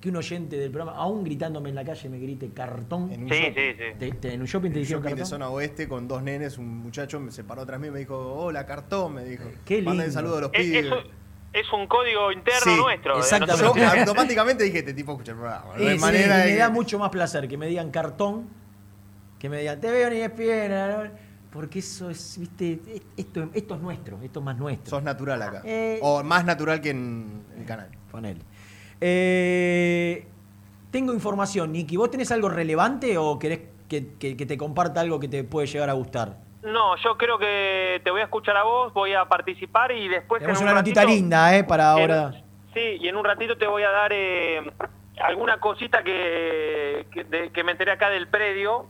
que un oyente del programa, aún gritándome en la calle, me grite cartón. En un Sí, shopping. sí, sí. Te- te- en un shopping te Un dijeron shopping de cartón. zona oeste con dos nenes, un muchacho me se paró atrás mío y me dijo, hola, cartón, me dijo. Qué Manden lindo. saludos a los Es, pibes. Es un código interno Sí, nuestro. exactamente. Yo automáticamente dije, este tipo escucha el programa. No Y hay sí, manera y de me da mucho más placer que me digan cartón que me digan, te veo ni espina, ¿no? porque eso es, viste, esto, esto es nuestro, esto es más nuestro. Sos natural acá. Eh, O más natural que en el canal. Ponele. Eh, tengo información, Nicky. ¿Vos tenés algo relevante o querés que, que- que te comparta algo que te puede llegar a gustar? No, yo creo que te voy a escuchar a vos, voy a participar y después. Tenemos en un una notita ratito- linda, ¿eh? Para en- ahora. Sí, y en un ratito te voy a dar eh, alguna cosita que, que, de- que me enteré acá del predio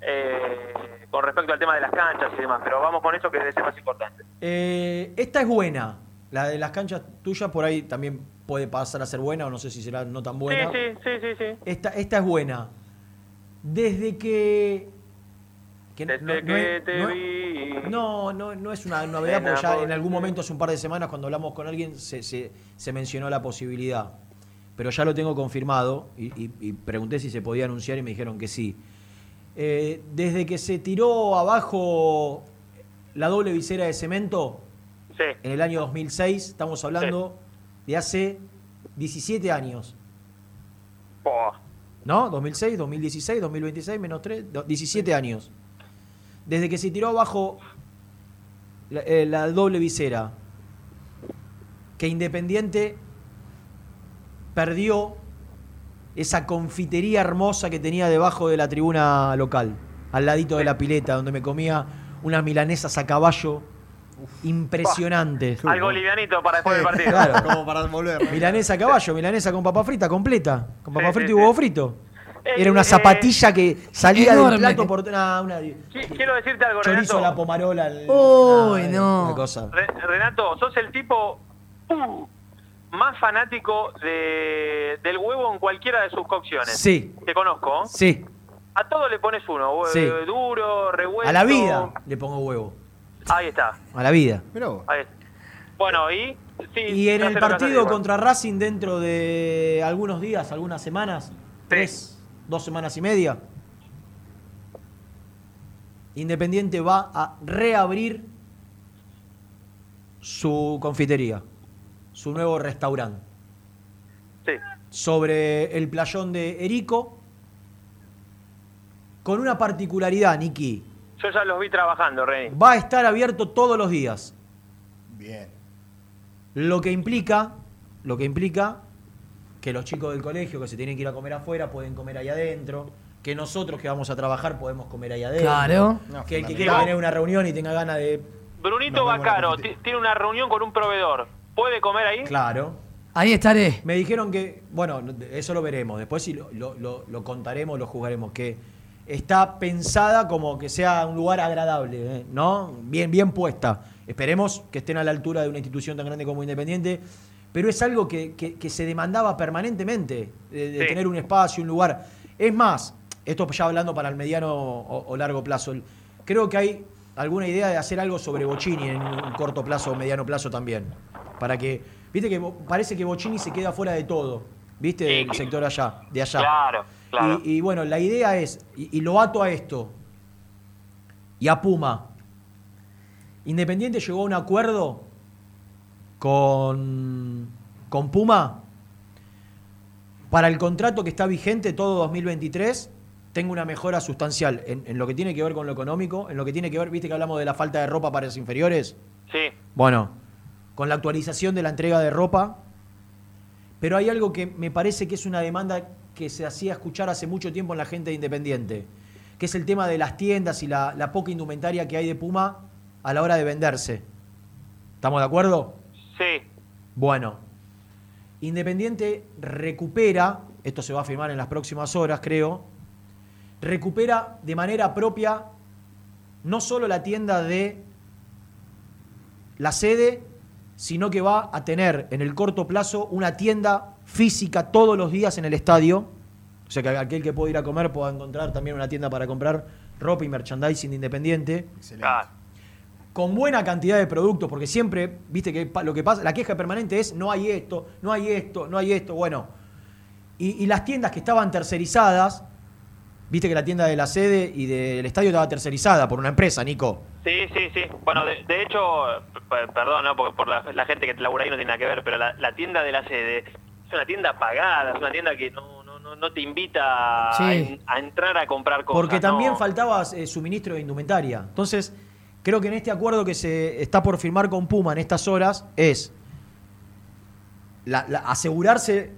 eh, con respecto al tema de las canchas y demás. Pero vamos con eso que es más importante. Eh, esta es buena. La de las canchas tuyas por ahí también puede pasar a ser buena o no sé si será no tan buena. Sí, sí, sí, sí, sí. Esta, esta es buena. Desde que. Que no- Desde no que es- te no- vi. No, no, no es una novedad, porque ya en algún momento, hace un par de semanas, cuando hablamos con alguien, se, se- se mencionó la posibilidad. Pero ya lo tengo confirmado y, y- y pregunté si se podía anunciar y me dijeron que sí. Eh, desde que se tiró abajo la doble visera de cemento Sí. en el año 2006, estamos hablando de hace 17 años. Oh, ¿No? 2006, 2016, 2026, menos 3, 17 años. Desde que se tiró abajo la, eh, la doble visera, que Independiente perdió esa confitería hermosa que tenía debajo de la tribuna local, al ladito de la pileta, donde me comía unas milanesas a caballo impresionantes. algo livianito para después del partido. Claro. Como para volver. Milanesa a caballo, milanesa con papa frita completa, con papa Sí, frita sí, y huevo sí. frito. Eh, Era una eh, zapatilla que salía enorme. del plato por una, una Qui- Quiero decirte algo, chorizo a Renato. la pomarola. el- Uy, no. Una cosa. Re- Renato, sos el tipo uh, más fanático de, del huevo en cualquiera de sus cocciones. Sí. Te conozco. Sí, A todo le pones uno. Sí. Duro, revuelto. a la vida le pongo huevo. Ahí está. A la vida. Vos. Ahí está. Bueno, y... Sí, Y en el partido contra Racing dentro de algunos días, algunas semanas, tres, dos semanas y media, Independiente va a reabrir su confitería, su nuevo restaurante. Sí. Sobre el playón de Erico, con una particularidad, Niki. Yo ya los vi trabajando, Reni. Va a estar abierto todos los días. Bien. Lo que implica, lo que implica que los chicos del colegio que se tienen que ir a comer afuera pueden comer ahí adentro, que nosotros que vamos a trabajar podemos comer ahí adentro. Claro. Que el que quiera no. tener una reunión y tenga ganas de. Brunito Bacaro tiene una reunión con un proveedor. ¿Puede comer ahí? Claro. Ahí estaré. Me dijeron que, bueno, eso lo veremos, después sí lo, lo- lo- lo contaremos, lo jugaremos, que está pensada como que sea un lugar agradable, ¿eh? ¿no? Bien, bien puesta. Esperemos que estén a la altura de una institución tan grande como Independiente, pero es algo que, que- que se demandaba permanentemente, de, de Sí. tener un espacio, un lugar. Es más, esto ya hablando para el mediano o, o largo plazo, creo que hay alguna idea de hacer algo sobre Bocini en un corto plazo o mediano plazo también, para que... Viste que parece que Bocini se queda fuera de todo, ¿viste? Del sector allá, de allá. Claro, claro. Y, y bueno, la idea es, y, y lo ato a esto, y a Puma. Independiente llegó a un acuerdo con, con Puma para el contrato que está vigente todo 2023. Tengo una mejora sustancial en, en lo que tiene que ver con lo económico, en lo que tiene que ver, viste que hablamos de la falta de ropa para los inferiores. Sí. Bueno, con la actualización de la entrega de ropa, pero hay algo que me parece que es una demanda que se hacía escuchar hace mucho tiempo en la gente de Independiente, que es el tema de las tiendas y la, la poca indumentaria que hay de Puma a la hora de venderse. ¿Estamos de acuerdo? Sí. Bueno, Independiente recupera, esto se va a firmar en las próximas horas, creo, recupera de manera propia no solo la tienda de la sede, sino que va a tener en el corto plazo una tienda física todos los días en el estadio. O sea que aquel que pueda ir a comer pueda encontrar también una tienda para comprar ropa y merchandising de Independiente. Con buena cantidad de productos, porque siempre, viste que lo que pasa, la queja permanente es no hay esto, no hay esto, no hay esto. Bueno, y, y las tiendas que estaban tercerizadas, viste que la tienda de la sede y del estadio estaba tercerizada por una empresa, Nico. Sí, sí, sí. Bueno, de, de hecho, perdón, ¿no? Porque por la, la gente que labura ahí no tiene nada que ver, pero la, la tienda de la sede es una tienda pagada, es una tienda que no, no, no, te invita a, Sí. en- a entrar a comprar cosas. Porque también faltaba eh, suministro de indumentaria. Entonces, creo que en este acuerdo que se está por firmar con Puma en estas horas es la- la- asegurarse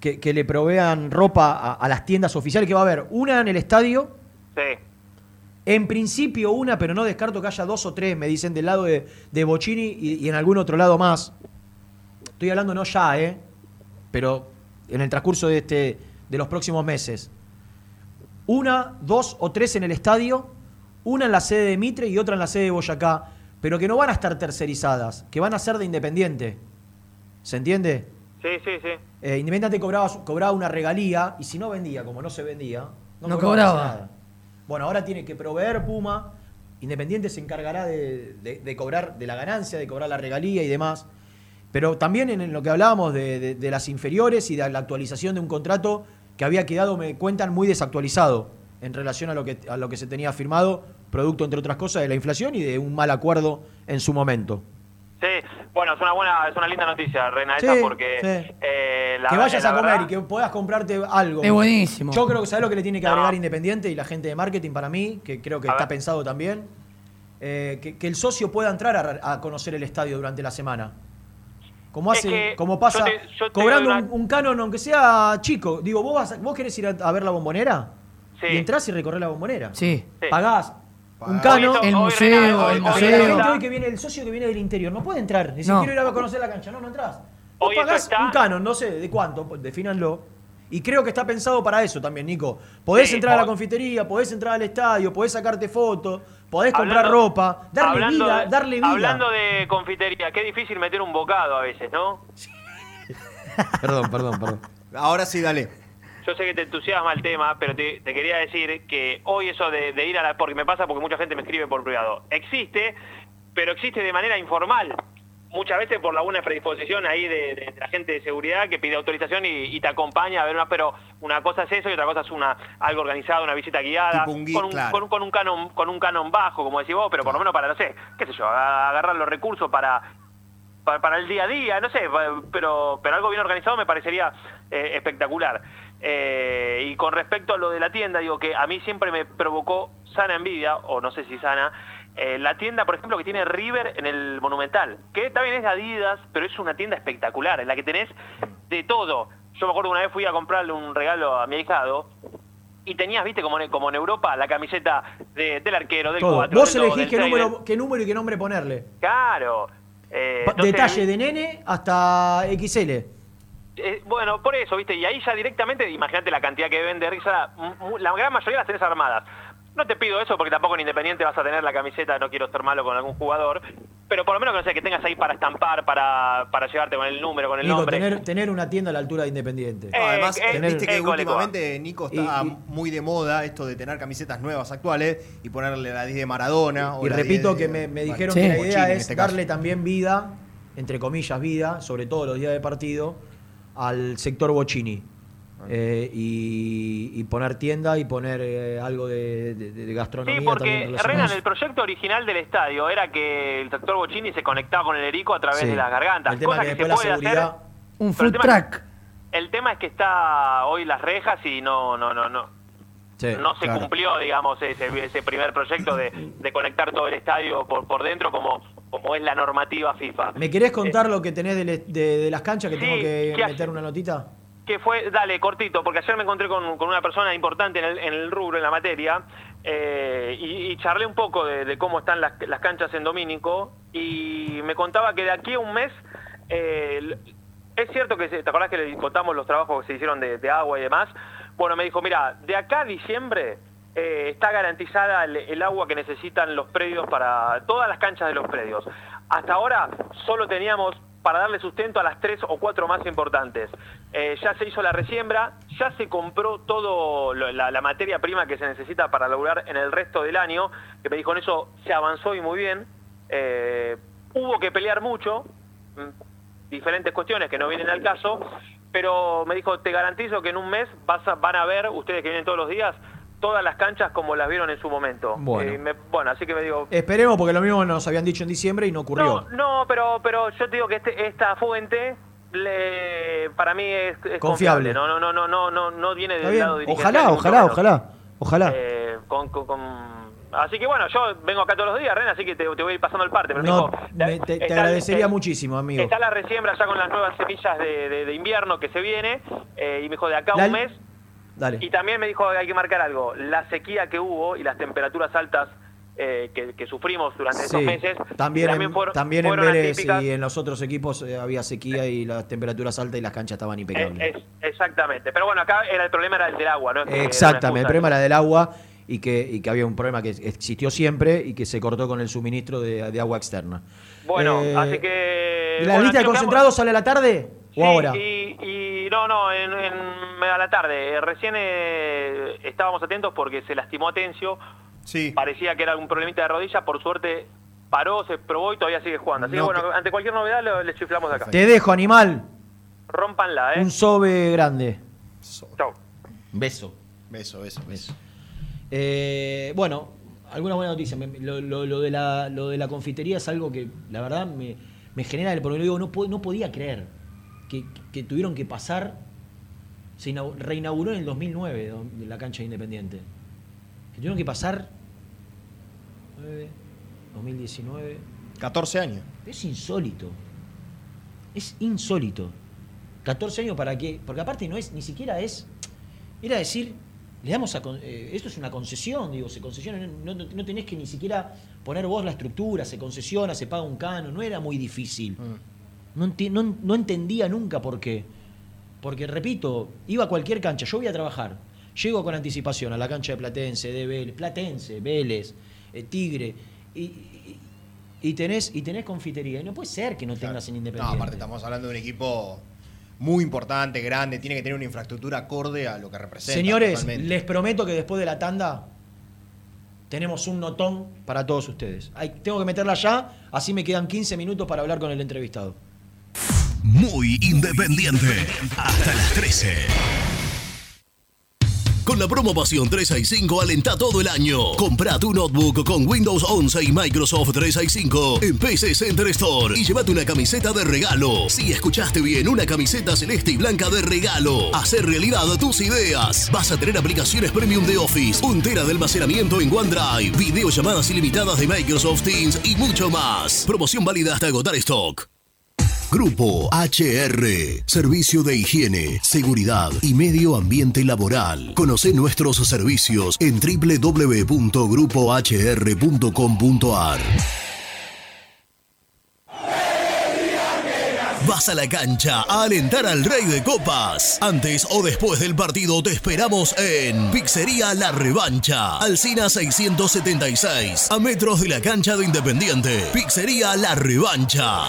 que, que le provean ropa a, a las tiendas oficiales, que va a haber una en el estadio, Sí. en principio una, pero no descarto que haya dos o tres, me dicen, del lado de, de Bocini y, y en algún otro lado más. Estoy hablando no ya, ¿eh? Pero en el transcurso de, este, de los próximos meses. Una, dos o tres en el estadio, una en la sede de Mitre y otra en la sede de Boyacá, pero que no van a estar tercerizadas, que van a ser de Independiente. ¿Se entiende? Sí, sí, sí. Eh, Independiente cobraba, una regalía y si no vendía, como no se vendía, no, No cobraba cobraba. nada. Bueno, ahora tiene que proveer Puma. Independiente se encargará de, de- de cobrar de la ganancia, de cobrar la regalía y demás. Pero también en lo que hablábamos de, de- de las inferiores y de la actualización de un contrato que había quedado, me cuentan, muy desactualizado en relación a lo que, a lo que se tenía firmado, producto, entre otras cosas, de la inflación y de un mal acuerdo en su momento. Sí, bueno, es una buena, es una linda noticia, Reina, Sí, esa, porque sí. eh, la que vayas la a comer verdad- y que puedas comprarte algo. Es buenísimo. Yo creo que sabes lo que le tiene que No. agregar Independiente y la gente de marketing para mí, que creo que está pensado también, eh, que, que el socio pueda entrar a, a conocer el estadio durante la semana. Como Es hace, que como pasa, yo te- yo te cobrando un, canon, aunque sea chico. Digo, ¿vos, vas a- vos querés ir a, a ver la bombonera? Sí. Y entrás y recorres la bombonera. Sí. Pagás un esto- El museo, el museo. la gente hoy que viene, el socio que viene del interior, no puede entrar. Ni si No. quiero ir a conocer la cancha. No, no entras. Vos pagás está- un canon, no sé de cuánto, defínanlo. Y creo que está pensado para eso también, Nico. Podés Sí, entrar a la confitería, podés entrar al estadio, podés sacarte fotos, podés comprar Hablando- ropa, darle hablando vida, darle vida. Hablando de confitería, qué difícil meter un bocado a veces, ¿no? Perdón, perdón, perdón. Ahora sí, dale. Yo sé que te entusiasma el tema, pero te, te quería decir que hoy eso de, de ir a la... Porque me pasa porque mucha gente me escribe por privado. Existe, pero existe de manera informal. Muchas veces por la buena predisposición ahí de, de- de la gente de seguridad que pide autorización y, y te acompaña a ver una... Pero una cosa es eso y otra cosa es una algo organizado, una visita guiada. Un con, un, claro. con, un- con un canon, con un canon bajo, como decís vos, pero por lo menos para, no sé, qué sé yo, agarrar los recursos para para, el día a día, no sé, pero, pero algo bien organizado me parecería eh, espectacular. Eh, y con respecto a lo de la tienda, digo que a mí siempre me provocó sana envidia, o no sé si sana, eh, la tienda, por ejemplo, que tiene River en el Monumental, que también es de Adidas, pero es una tienda espectacular, en la que tenés de todo. Yo me acuerdo una vez fui a comprarle un regalo a mi hijado, y tenías, viste, como en, como en Europa, la camiseta de- del arquero, del Todo. 4, Vos del elegís qué número, qué número y qué nombre ponerle. Claro. Eh, entonces, Detalle de nene hasta XL. Eh, bueno, por eso, ¿viste? Y ahí ya directamente, imagínate la cantidad que deben de risa, la, la gran mayoría las tenés armadas. No te pido eso porque tampoco en Independiente vas a tener la camiseta, no quiero ser malo con algún jugador, pero por lo menos que, no sé, que tengas ahí para estampar, para, para llevarte con el número, con el Nico, nombre. tener, tener una tienda a la altura de Independiente. Eh, Además, eh, viste que eh, últimamente, Nico, está Y- y- muy de moda esto de tener camisetas nuevas actuales y ponerle la 10 de Maradona. o Y la repito 10 de- que me, me bueno, dijeron sí. que la idea es este darle también vida entre comillas, vida, sobre todo los días de partido, al sector Bocini. Eh, y, y poner tienda y poner eh, algo de, de- de gastronomía Sí, porque. Renan, el proyecto original del estadio era que el sector Bocini se conectaba con el Erico a través Sí. de las gargantas. El tema cosa que se la puede seguridad- hacer. Un el food tema. El tema es que está hoy las rejas y no, no, no, no. Sí, no se claro. cumplió, digamos, ese, ese primer proyecto de, de conectar todo el estadio por, por dentro como, como es la normativa FIFA. ¿Me querés contar lo que tenés de, le- de- de las canchas que Sí, tengo que ¿qué meter una notita? que fue, dale, cortito, porque ayer me encontré con, con una persona importante en el, en el rubro, en la materia, eh, y, y charlé un poco de, de cómo están las, las canchas en Domínico, y me contaba que de aquí a un mes, eh, es cierto que, ¿te acordás que le contamos los trabajos que se hicieron de, de agua y demás? Bueno, me dijo, mira, de acá a diciembre eh, está garantizada el, agua que necesitan los predios para todas las canchas de los predios. Hasta ahora solo teníamos para darle sustento a las tres o cuatro más importantes. Eh, ya se hizo la resiembra, ya se compró todo lo- la, materia prima que se necesita para lograr en el resto del año, que me dijo en eso se avanzó y muy bien. Eh, hubo que pelear mucho, mm, diferentes cuestiones que no vienen al caso, pero me dijo, te garantizo que en un mes van a ver, ustedes que vienen todos los días, todas las canchas como las vieron en su momento. Bueno. Eh, me- bueno así que me digo, Esperemos porque lo mismo nos habían dicho en diciembre y no ocurrió. no, no, pero, pero yo te digo que este, esta fuente le, para mí es, es Confiable. confiable. No, no, no, no, no, no, no viene del lado Ojalá, ojalá, menos. ojalá, ojalá. Eh, con- con- con- Así que bueno, yo vengo acá todos los días, Ren, así que te, te voy a ir pasando el parte. Pero No, me- te, te está- agradecería eh, muchísimo, amigo. Está la resiembra ya con las nuevas semillas de, de- de invierno que se viene, eh, y me dijo de acá a un mes. Dale. Y también me dijo que hay que marcar algo, la sequía que hubo y las temperaturas altas eh, que, que sufrimos durante Sí, meses. también, en, fueron- también en Vélez y en los otros equipos eh, había sequía y las temperaturas altas y las canchas estaban impecables. Eh, es- exactamente. Pero bueno, acá era el problema era el del agua, ¿no? Es Exactamente, el problema era del agua y que, y que había un problema que existió siempre y que se cortó con el suministro de, de agua externa. Bueno, Eh, así que. ¿La bueno, lista de concentrados sale a la tarde o ahora? Y, y no, no, en, en- a la tarde. Eh, Recién eh, estábamos atentos porque se lastimó Atencio. Sí. Parecía que era un problemita de rodilla. Por suerte paró, se probó y todavía sigue jugando. Así No, que bueno, ante cualquier novedad lo- le chiflamos de acá. Te dejo, animal. Rompanla, ¿eh? Un sobe grande. Chau. Beso. Beso, beso, beso. Eh, bueno, alguna buena noticia. Me- Lo, lo- lo de la, lo de la confitería es algo que, la verdad, me, me genera el problema. Digo, no, po- no podía creer que, que tuvieron que pasar. Se inau- reinauguró en el 2009 do- la cancha de Independiente. Que tuvieron que pasar. 9, 2019. 14 años. Es insólito. Es insólito. 14 años para qué? Porque aparte no es, ni siquiera es. Era decir, le damos a. eh, esto es una concesión, digo, se concesiona, no, no- no tenés que ni siquiera poner vos la estructura, se concesiona, se paga un cano, no era muy difícil. No, no- no entendía nunca por qué. Porque, repito, iba a cualquier cancha, yo voy a trabajar, llego con anticipación a la cancha de Platense, de Vélez, Platense, Vélez, eh, Tigre, y, y- y tenés, y tenés confitería. Y no puede ser que no tengas en No, Independiente. aparte estamos hablando de un equipo muy importante, grande, tiene que tener una infraestructura acorde a lo que representa. Señores, totalmente. les prometo que después de la tanda tenemos un notón para todos ustedes. Tengo que meterla ya, así me quedan 15 minutos para hablar con el entrevistado. Muy independiente. Hasta las 13. Con la promo Pasión 365 alenta todo el año. Compra tu notebook con Windows 11 y Microsoft 365 en PC Center Store y llévate una camiseta de regalo. Si escuchaste bien, una camiseta celeste y blanca de regalo. Hacer realidad tus ideas. Vas a tener aplicaciones premium de Office, un tera de almacenamiento en OneDrive, videollamadas ilimitadas de Microsoft Teams y mucho más. Promoción válida hasta agotar stock. Grupo HR, Servicio de Higiene, Seguridad y Medio Ambiente Laboral. Conoce nuestros servicios en www.grupohr.com.ar. Vas a la cancha a alentar al Rey de Copas. Antes o después del partido te esperamos en Pizzería La Revancha, Alcina 676, a metros de la cancha de Independiente. Pizzería La Revancha.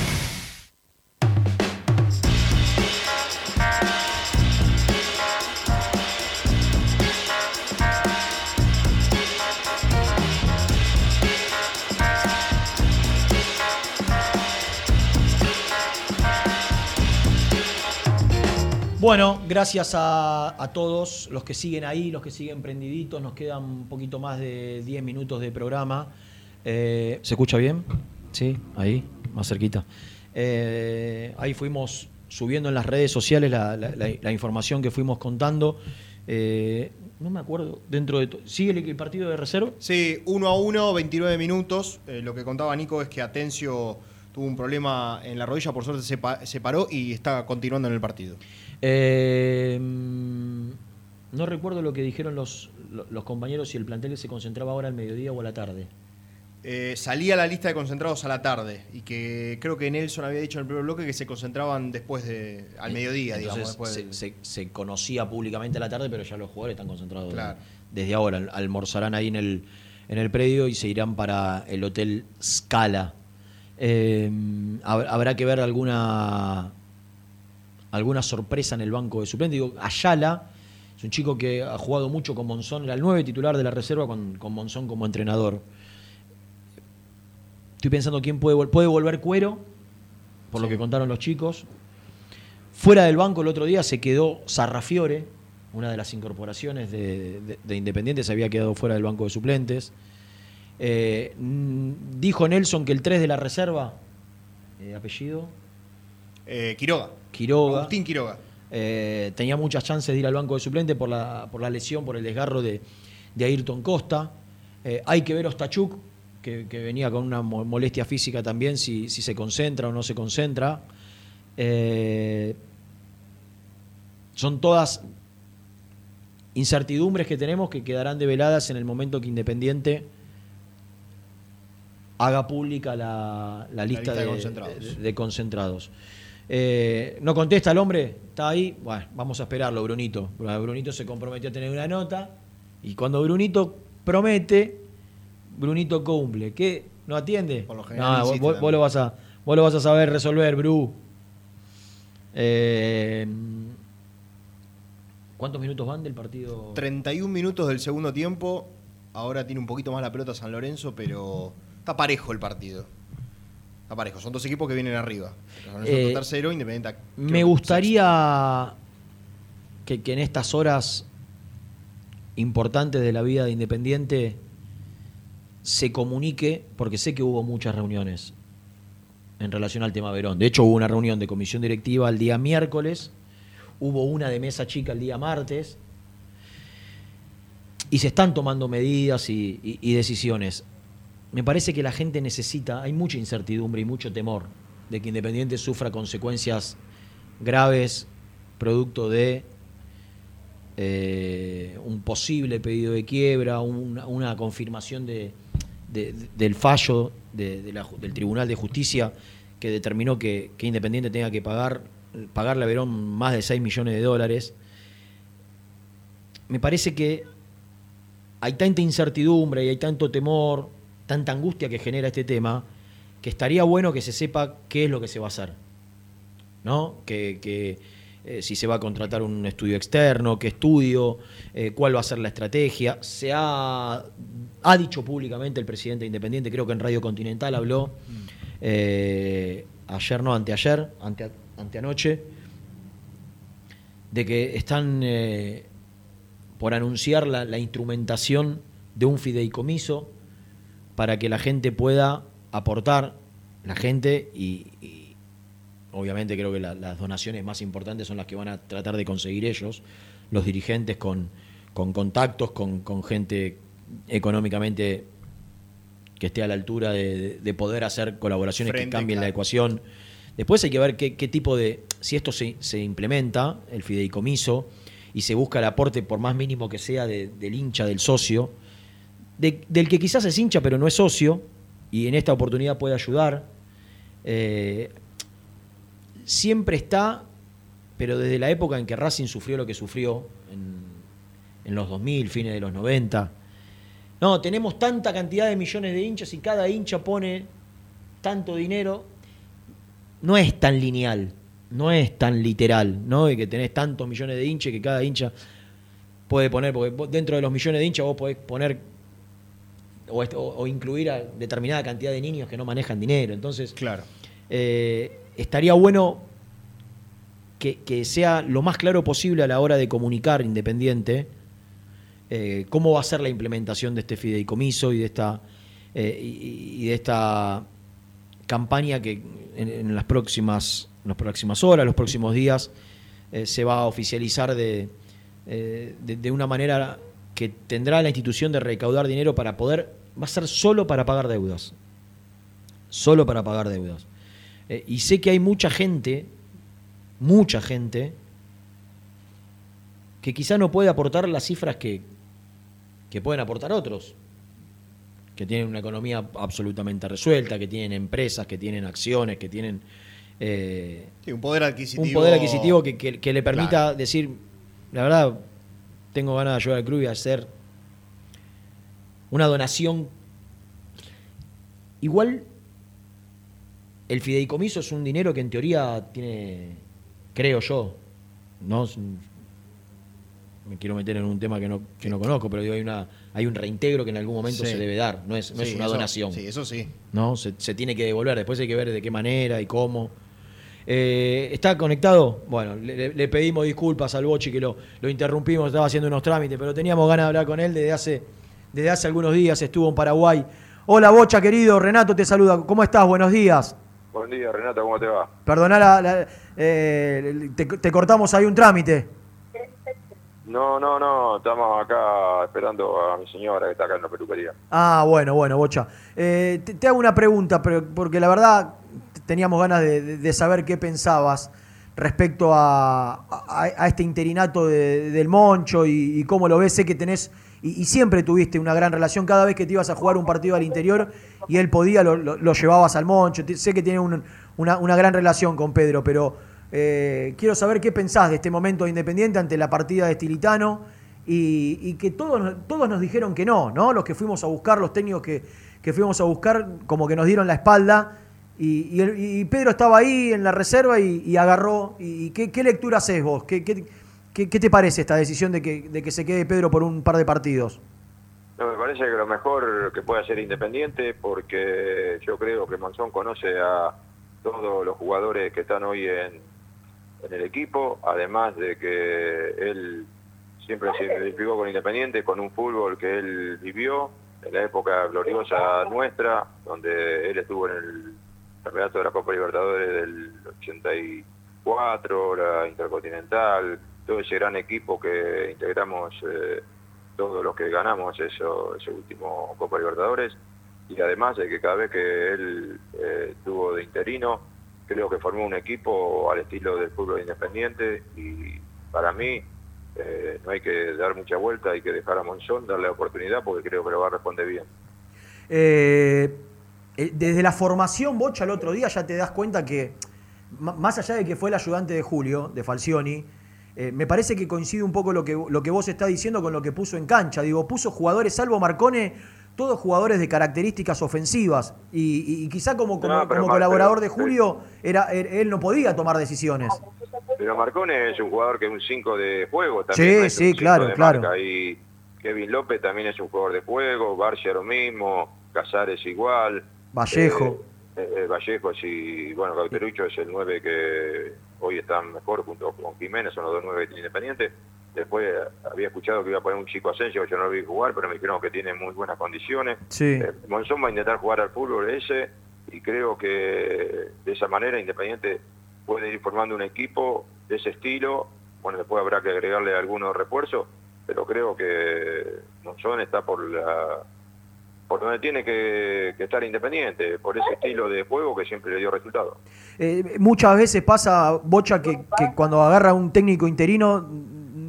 Bueno, gracias a, a todos los que siguen ahí, los que siguen prendiditos. Nos quedan un poquito más de 10 minutos de programa. Eh, ¿Se escucha bien? Sí, ahí, más cerquita. Eh, ahí fuimos subiendo en las redes sociales la, la- la- la información que fuimos contando. Eh, no me acuerdo, dentro de... ¿Sigue el, el partido de reserva? Sí, 1 a 1, 29 minutos. Eh, lo que contaba Nico es que Atencio tuvo un problema en la rodilla, por suerte se, pa- se paró y está continuando en el partido. Eh, mm, no recuerdo lo que dijeron los, lo- los compañeros si el plantel se concentraba ahora al mediodía o a la tarde. Eh, salía la lista de concentrados a la tarde y que creo que Nelson había dicho en el primer bloque que se concentraban después de al mediodía, digamos. Entonces Después se, del- se- se conocía públicamente a la tarde, pero ya los jugadores están concentrados Claro. desde ahora. Al- Almorzarán ahí en el, en el predio y se irán para el Hotel Scala. Eh, hab- habrá que ver alguna, alguna sorpresa en el banco de suplentes. Digo, Ayala es un chico que ha jugado mucho con Monzón, era el 9 titular de la reserva con, con Monzón como entrenador. Estoy pensando quién puede, puede volver Cuero, por lo que contaron los chicos. Fuera del banco el otro día se quedó Sarrafiore, una de las incorporaciones de, de- de Independiente, se había quedado fuera del banco de suplentes. Eh, dijo Nelson que el 3 de la reserva, eh, apellido, Eh, Quiroga. Quiroga. Agustín Quiroga. Eh, tenía muchas chances de ir al banco de suplente por la, por la lesión, por el desgarro de, de Ayrton Costa. Eh, hay que ver Ostachuk, que, que venía con una mo- molestia física también, si, si se concentra o no se concentra. Eh, son todas incertidumbres que tenemos que quedarán develadas en el momento que Independiente haga pública la, la lista, lista de de, concentrados. de- de concentrados. Eh, no contesta el hombre, está ahí. Bueno, vamos a esperarlo, Brunito. Brunito se comprometió a tener una nota. Y cuando Brunito promete, Brunito cumple. ¿Qué? ¿No atiende? Por lo general No, vos, lo vas a, vos lo vas a saber resolver, Bru. Eh, ¿Cuántos minutos van del partido? 31 minutos del segundo tiempo. Ahora tiene un poquito más la pelota San Lorenzo, pero está parejo el partido. Está parejo. Son dos equipos que vienen arriba. Eh, tercero, Independiente. Me gustaría que, que en estas horas importantes de la vida de Independiente se comunique, porque sé que hubo muchas reuniones en relación al tema Verón. De hecho, hubo una reunión de comisión directiva el día miércoles, hubo una de mesa chica el día martes, y se están tomando medidas y, y- y decisiones. Me parece que la gente necesita, hay mucha incertidumbre y mucho temor de que Independiente sufra consecuencias graves producto de eh, un posible pedido de quiebra, una, confirmación de, de- de- del fallo del Tribunal de Justicia que determinó que, que Independiente tenga que pagar pagarle a Verón más de 6 millones de dólares. Me parece que hay tanta incertidumbre y hay tanto temor, tanta angustia que genera este tema, que estaría bueno que se sepa qué es lo que se va a hacer. ¿No? Que, que, eh, si se va a contratar un estudio externo, qué estudio, eh, cuál va a ser la estrategia. Se ha, ha dicho públicamente el presidente independiente, creo que en Radio Continental habló eh, ayer, no, anteayer, ante, anteanoche, de que están por anunciar la, la instrumentación de un fideicomiso para que la gente pueda aportar, la gente y, y obviamente creo que la- las donaciones más importantes son las que van a tratar de conseguir ellos, los dirigentes con, con contactos, con, con gente económicamente que esté a la altura de, de- de poder hacer colaboraciones Frente, que cambien la ecuación. Después hay que ver qué, qué tipo de, si esto se, se implementa, el fideicomiso, y se busca el aporte, por más mínimo que sea, de- del hincha, del socio, de- del que quizás es hincha pero no es socio, y en esta oportunidad puede ayudar. Eh, siempre está, pero desde la época en que Racing sufrió lo que sufrió, en, en los 2000, fines de los 90, no, tenemos tanta cantidad de millones de hinchas y cada hincha pone tanto dinero, no es tan lineal, no es tan literal, ¿no? De que tenés tantos millones de hinchas que cada hincha puede poner, porque dentro de los millones de hinchas vos podés poner o, est- o- incluir a determinada cantidad de niños que no manejan dinero. Entonces, Claro. eh, estaría bueno que, que sea lo más claro posible a la hora de comunicar Independiente eh, cómo va a ser la implementación de este fideicomiso y de esta, eh, y, y de esta campaña que en, en las, próximas, en las próximas horas, los próximos días, se va a oficializar de, de, de una manera que tendrá la institución de recaudar dinero para poder, va a ser solo para pagar deudas. Solo para pagar deudas. Eh, y sé que hay mucha gente, mucha gente, que quizá no puede aportar las cifras que, que pueden aportar otros, que tienen una economía absolutamente resuelta, que tienen empresas, que tienen acciones, que tienen eh, Sí, un poder adquisitivo. un poder adquisitivo que, que- que le permita Claro. decir, la verdad, tengo ganas de ayudar al club y hacer una donación. Igual, el fideicomiso es un dinero que en teoría tiene, creo yo, no me quiero meter en un tema que no, que no conozco, pero digo, hay, una, hay un reintegro que en algún momento Sí. se debe dar, no es, no es una eso- donación. sí, eso sí. ¿no? Se, se tiene que devolver, después hay que ver de qué manera y cómo. Eh, ¿Está conectado? Bueno, le, le- le pedimos disculpas al Bochi que lo, lo interrumpimos, estaba haciendo unos trámites, pero teníamos ganas de hablar con él desde hace, desde hace algunos días, estuvo en Paraguay. Hola Bocha, querido, Renato te saluda. ¿Cómo estás? Buenos días. Buen día, Renato, ¿cómo te va? Perdoná, la- la- eh, te, te cortamos ahí un trámite. No, no, no, estamos acá esperando a mi señora que está acá en la peluquería. Ah, bueno, bueno, Bocha. Eh, te, te hago una pregunta, pero, porque la verdad teníamos ganas de, de- de saber qué pensabas respecto a, a- a este interinato de- del Moncho y, y cómo lo ves. Sé que tenés, y, siempre tuviste una gran relación cada vez que te ibas a jugar un partido al interior y él podía, lo, llevabas al Moncho. Sé que tiene un- una, una gran relación con Pedro, pero eh, quiero saber qué pensás de este momento de Independiente ante la partida de Estilitano y, que todos, todos nos dijeron que no, ¿no? Los que fuimos a buscar, los técnicos que, que fuimos a buscar, como que nos dieron la espalda. Y, y Pedro estaba ahí en la reserva y, agarró. ¿Y qué, qué lectura haces vos? ¿Qué, qué, qué- te parece esta decisión de que, de que se quede Pedro por un par de partidos? No, me parece que lo mejor que puede hacer Independiente, porque yo creo que Monzón conoce a todos los jugadores que están hoy en, en el equipo, además de que él siempre se identificó con Independiente, con un fútbol que él vivió en la época gloriosa nuestra, donde él estuvo en el campeonato de la Copa Libertadores del 84, la Intercontinental, todo ese gran equipo que integramos eh, todos los que ganamos ese último Copa Libertadores y además de que cada vez que él eh, estuvo de interino creo que formó un equipo al estilo del fútbol independiente y para mí eh, no hay que dar mucha vuelta, hay que dejar a Monzón, darle la oportunidad porque creo que lo va a responder bien. Eh, desde la formación, Bocha, el otro día ya te das cuenta que, más allá de que fue el ayudante de Julio, de Falcioni, eh, me parece que coincide un poco lo que, lo que vos estás diciendo con lo que puso en cancha. Digo, puso jugadores, salvo Marcone, todos jugadores de características ofensivas. Y, y- quizá como, como, No, pero como Mar- colaborador pero- de Julio, era, él, no podía tomar decisiones. Pero Marcone es un jugador que es un 5 de juego Sí, también. sí, cinco claro, claro. Y Kevin López también es un jugador de juego, Barcia lo mismo, Casares igual. Vallejo. Eh, eh, Vallejo y bueno, Cauterucho es el 9 que hoy está mejor junto con Jiménez, son los dos 9 que tiene Independiente. Después eh, había escuchado que iba a poner un chico Asensio, yo no lo vi jugar, pero me dijeron que tiene muy buenas condiciones. Sí. Eh, Monzón va a intentar jugar al fútbol ese y creo que de esa manera Independiente puede ir formando un equipo de ese estilo. Bueno, después habrá que agregarle algunos refuerzos, pero creo que Monzón está por la por donde tiene que, estar Independiente, por ese estilo de juego que siempre le dio resultado. Eh, muchas veces pasa, Bocha, que, cuando agarra un técnico interino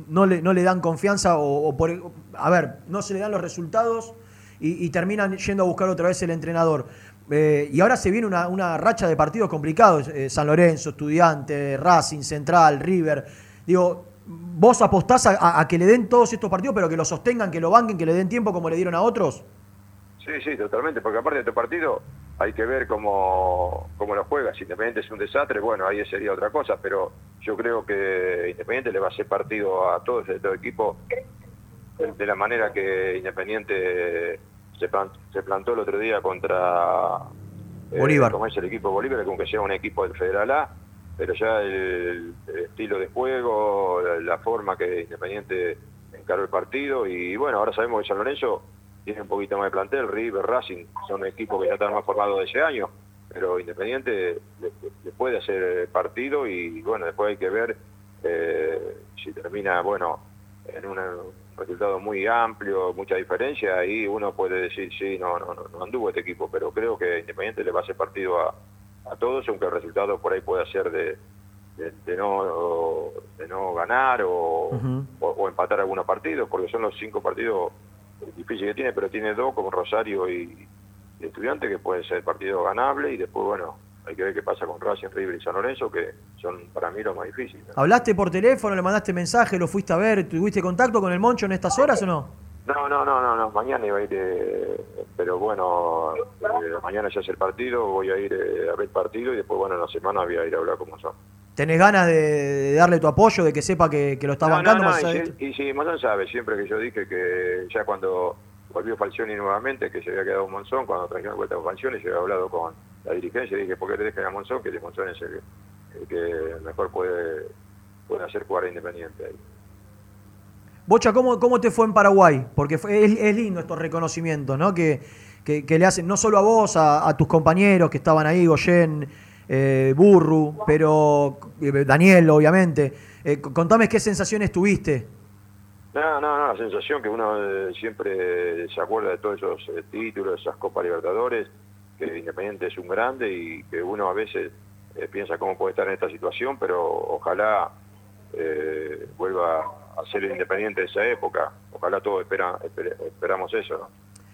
no le, dan confianza o, por, a ver, no se le dan los resultados y, terminan yendo a buscar otra vez el entrenador. Eh, y ahora se viene una, racha de partidos complicados, eh, San Lorenzo, Estudiante, Racing, Central, River. Digo, ¿vos apostás a que le den todos estos partidos, pero que lo sostengan, que lo banquen, que le den tiempo como le dieron a otros? Sí, sí, totalmente, porque aparte de este partido hay que ver cómo, cómo lo juega. Si Independiente es un desastre, bueno, ahí sería otra cosa, pero yo creo que Independiente le va a hacer partido a todo ese todo equipo de, la manera que Independiente se, se plantó el otro día contra Bolívar. como es el equipo de Bolívar, como que sea un equipo del Federal A, pero ya el, el estilo de juego, la, la forma que Independiente encaró el partido y bueno, ahora sabemos que San Lorenzo tiene un poquito más de plantel, River, Racing, son equipos que ya están más formados de ese año, pero Independiente le, le puede hacer partido y bueno, después hay que ver eh, si termina, bueno, en una- un resultado muy amplio, mucha diferencia, ahí uno puede decir, sí, no, no, no, anduvo este equipo, pero creo que Independiente le va a hacer partido a, a todos, aunque el resultado por ahí pueda ser de, de, de no, de no ganar o, o, o empatar algunos partidos, porque son los cinco partidos difíciles que tiene, pero tiene dos como Rosario y, y Estudiante que pueden ser partidos ganables y después, bueno, hay que ver qué pasa con Racing, River y San Lorenzo, que son para mí los más difíciles. ¿Hablaste por teléfono, le mandaste mensaje, lo fuiste a ver, tuviste contacto con el Moncho en estas horas o no? No, no, no, no, no, mañana iba a ir, eh, pero bueno, eh, mañana ya es el partido, voy a ir eh, a ver el partido y después, bueno, en la semana voy a ir a hablar con Monzón. ¿Tenés ganas de, de darle tu apoyo, de que sepa que, que lo estás No, bancando? no, no, más y, sí- y sí, Monzón sabe, siempre que yo dije que ya cuando volvió Falcioni nuevamente, que se había quedado Monzón, cuando trajeron vuelta a Falcioni, se había hablado con la dirigencia y dije, ¿por qué te dejan a Monzón? Que de Monzón es el, el que mejor puede, puede hacer jugar a Independiente ahí. Bocha, ¿cómo, ¿cómo te fue en Paraguay? Porque fue- es, es lindo estos reconocimientos, ¿no? Que, que- que le hacen no solo a vos, a, a tus compañeros que estaban ahí, Goyen, eh, Burru, pero eh, Daniel, obviamente. Eh, contame qué sensaciones tuviste. No, no, no, la sensación que uno eh, siempre se acuerda de todos esos títulos, esas Copas Libertadores, que Independiente es un grande y que uno a veces piensa cómo puede estar en esta situación, pero ojalá vuelva a ser Independiente de esa época. Ojalá todos espera- esper- esperamos eso. ¿no?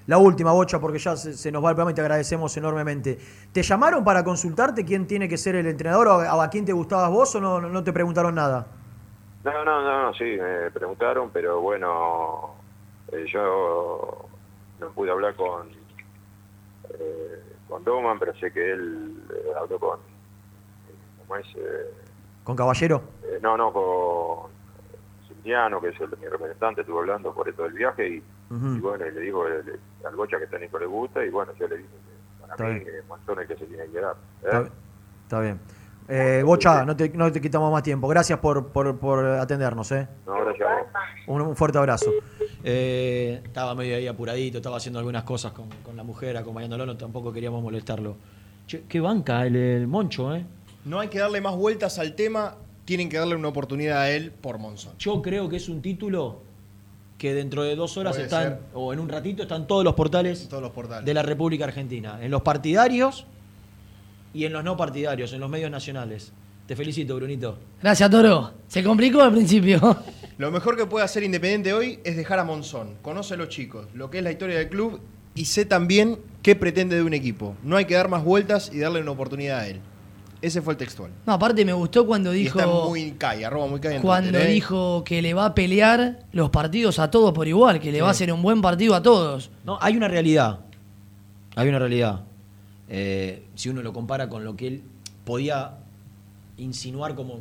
La última, Bocha, porque ya se, se nos va el programa y te agradecemos enormemente. ¿Te llamaron para consultarte quién tiene que ser el entrenador o a, a quién te gustabas vos o no, no te preguntaron nada? No, no, no, no, sí, me preguntaron, pero bueno, eh, yo no pude hablar con eh, con Doman, pero sé que él eh, habló con, ¿cómo es? Eh, ¿Con Caballero? eh, no, no, con Cintiano, que es el, mi representante, estuve hablando por esto del viaje y, bueno, y le digo al Bocha que técnico le gusta y bueno, yo le dije que para Está mí bien. Monzón es el que se tiene que quedar. ¿eh? Está, está bien. Eh, Bocha, no te, no te quitamos más tiempo. Gracias por, por, por atendernos. ¿eh? No, gracias a vos. Un, un fuerte abrazo. Eh, estaba medio ahí apuradito, estaba haciendo algunas cosas con, con la mujer, acompañándolo, no, tampoco queríamos molestarlo. Che, qué banca el, el Moncho, ¿eh? No hay que darle más vueltas al tema, tienen que darle una oportunidad a él por Monzón. Yo creo que es un título que dentro de dos horas Puede están, ser. o en un ratito, están todos los portales, Todos los portales. de la República Argentina. En los partidarios y en los no partidarios, en los medios nacionales. Te felicito, Brunito. Gracias, Toro. Se complicó al principio. Lo mejor que puede hacer Independiente hoy es dejar a Monzón. Conoce a los chicos, lo que es la historia del club y sé también qué pretende de un equipo. No hay que dar más vueltas y darle una oportunidad a él. Ese fue el textual. No, aparte me gustó cuando Y dijo. está muy cae, arroba muy cae en Cuando Twitter, ¿eh? dijo que le va a pelear los partidos a todos por igual, que le Sí. va a hacer un buen partido a todos. No, hay una realidad. Hay una realidad. Eh, si uno lo compara con lo que él podía insinuar como,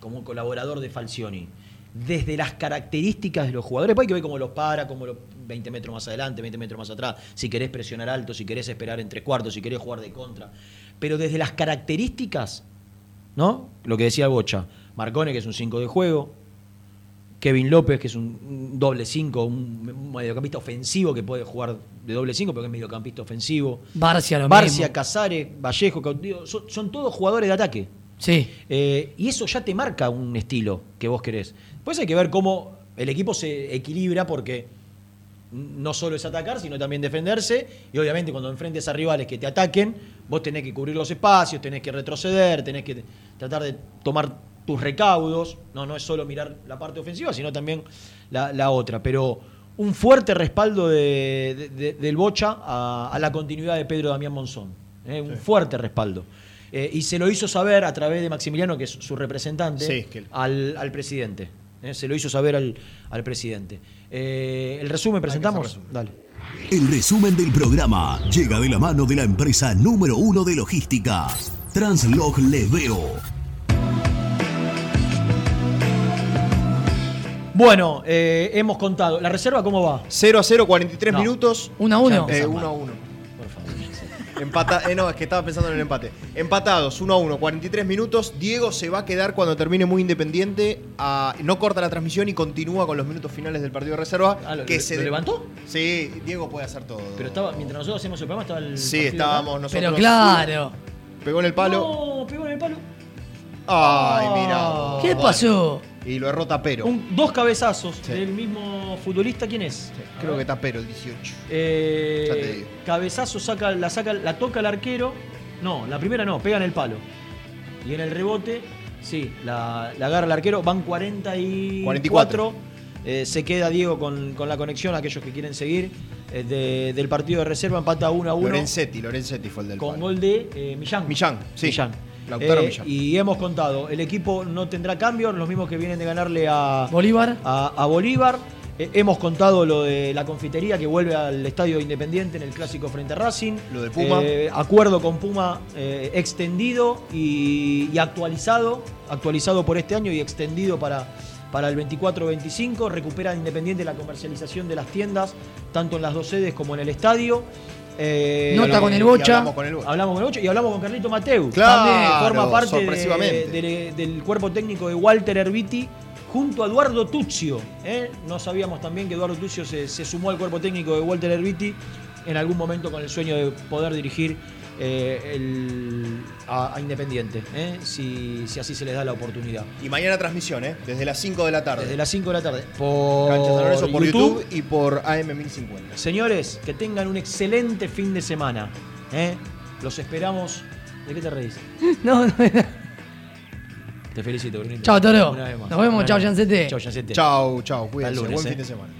como colaborador de Falcioni. Desde las características de los jugadores, después hay que ver cómo los para, cómo los 20 metros más adelante, 20 metros más atrás, si querés presionar alto, si querés esperar en tres cuartos, si querés jugar de contra. Pero desde las características, ¿no? Lo que decía Bocha, Marcone, que es un 5 de juego, Kevin López, que es un, doble 5, un, mediocampista ofensivo que puede jugar de doble 5 porque es mediocampista ofensivo. Barcia lo Barcia, mismo. Casares, Vallejo, son, son todos jugadores de ataque. Sí. Eh, y eso ya te marca un estilo que vos querés. Después hay que ver cómo el equipo se equilibra porque no solo es atacar, sino también defenderse. Y obviamente cuando enfrentes a rivales que te ataquen, vos tenés que cubrir los espacios, tenés que retroceder, tenés que tratar de tomar tus recaudos. No, no es solo mirar la parte ofensiva, sino también la, la otra. Pero un fuerte respaldo de- de- de- del Bocha a, a la continuidad de Pedro Damián Monzón. ¿eh? Un fuerte respaldo. Eh, y se lo hizo saber a través de Maximiliano, que es su representante, Sí, que- al, al presidente. ¿eh? Se lo hizo saber al, al presidente. El resumen presentamos. Dale. El resumen del programa llega de la mano de la empresa número uno de logística, Translog Leveo. Bueno, eh, hemos contado. ¿La reserva cómo va? 0 a 0, 43 No. minutos. 1 a 1. Eh, 1 a 1. Empata, eh, no, es que estaba pensando en el empate. Empatados, 1 a 1, 43 minutos. Diego se va a quedar cuando termine muy independiente. a- no corta la transmisión y continúa con los minutos finales del partido de reserva. Ah, ¿lo- que lo- se lo levantó? Sí, Diego puede hacer todo. Pero estaba, mientras nosotros hacíamos el programa, estaba el. Sí, partido estábamos acá. nosotros. Pero claro. Pegó en el palo. No, pegó en el palo. Ay, mira. ¿Qué Bueno. pasó? Y lo erró Tapero. Un- dos cabezazos del mismo futbolista. ¿Quién es? Creo que Tapero, el 18. Eh, Ya te digo. cabezazo saca, la saca, la toca el arquero. No, la primera no, pega en el palo. Y en el rebote, sí, la, la agarra el arquero. Van 44. 44. Eh, se queda Diego con, con la conexión, aquellos que quieren seguir. eh, de- del partido de reserva empata 1 a 1. Lorenzetti, Lorenzetti fue el del Con palo. gol de eh, Millán. Millán, sí. Millán. Lautaro Eh, Millán. Y hemos contado, el equipo no tendrá cambios, los mismos que vienen de ganarle a Bolívar. A, a Bolívar. Eh, hemos contado lo de la confitería que vuelve al Estadio Independiente en el clásico frente a Racing. Lo de Puma. Eh, acuerdo con Puma eh, extendido y, y actualizado. Actualizado por este año y extendido para, para el 24-25. Recupera Independiente la comercialización de las tiendas, tanto en las dos sedes como en el estadio. Eh, Nota con el Bocha. hablamos con el Bocha. Hablamos con el Bocha y hablamos con Carlito Mateu. Claro, También forma parte de- sorpresivamente. de- del cuerpo técnico de Walter Erviti junto a Eduardo Tuzio. ¿eh? No sabíamos también que Eduardo Tuzio se, se sumó al cuerpo técnico de Walter Erviti en algún momento con el sueño de poder dirigir eh, el- a, a Independiente, ¿eh? si, si así se les da la oportunidad. Y mañana transmisión, ¿eh? Desde las 5 de la tarde. Desde las 5 de la tarde. Por, Lorenzo por YouTube. YouTube y por AM1050. Señores, que tengan un excelente fin de semana. ¿eh? Los esperamos. ¿De qué te reís? No, no, Te felicito, Brunito. Chao, Toro. Nos vemos. Chao. Yancete. Chao, Yancete. Chau, chau. Hasta Cuídense. lunes, Buen eh. fin de semana.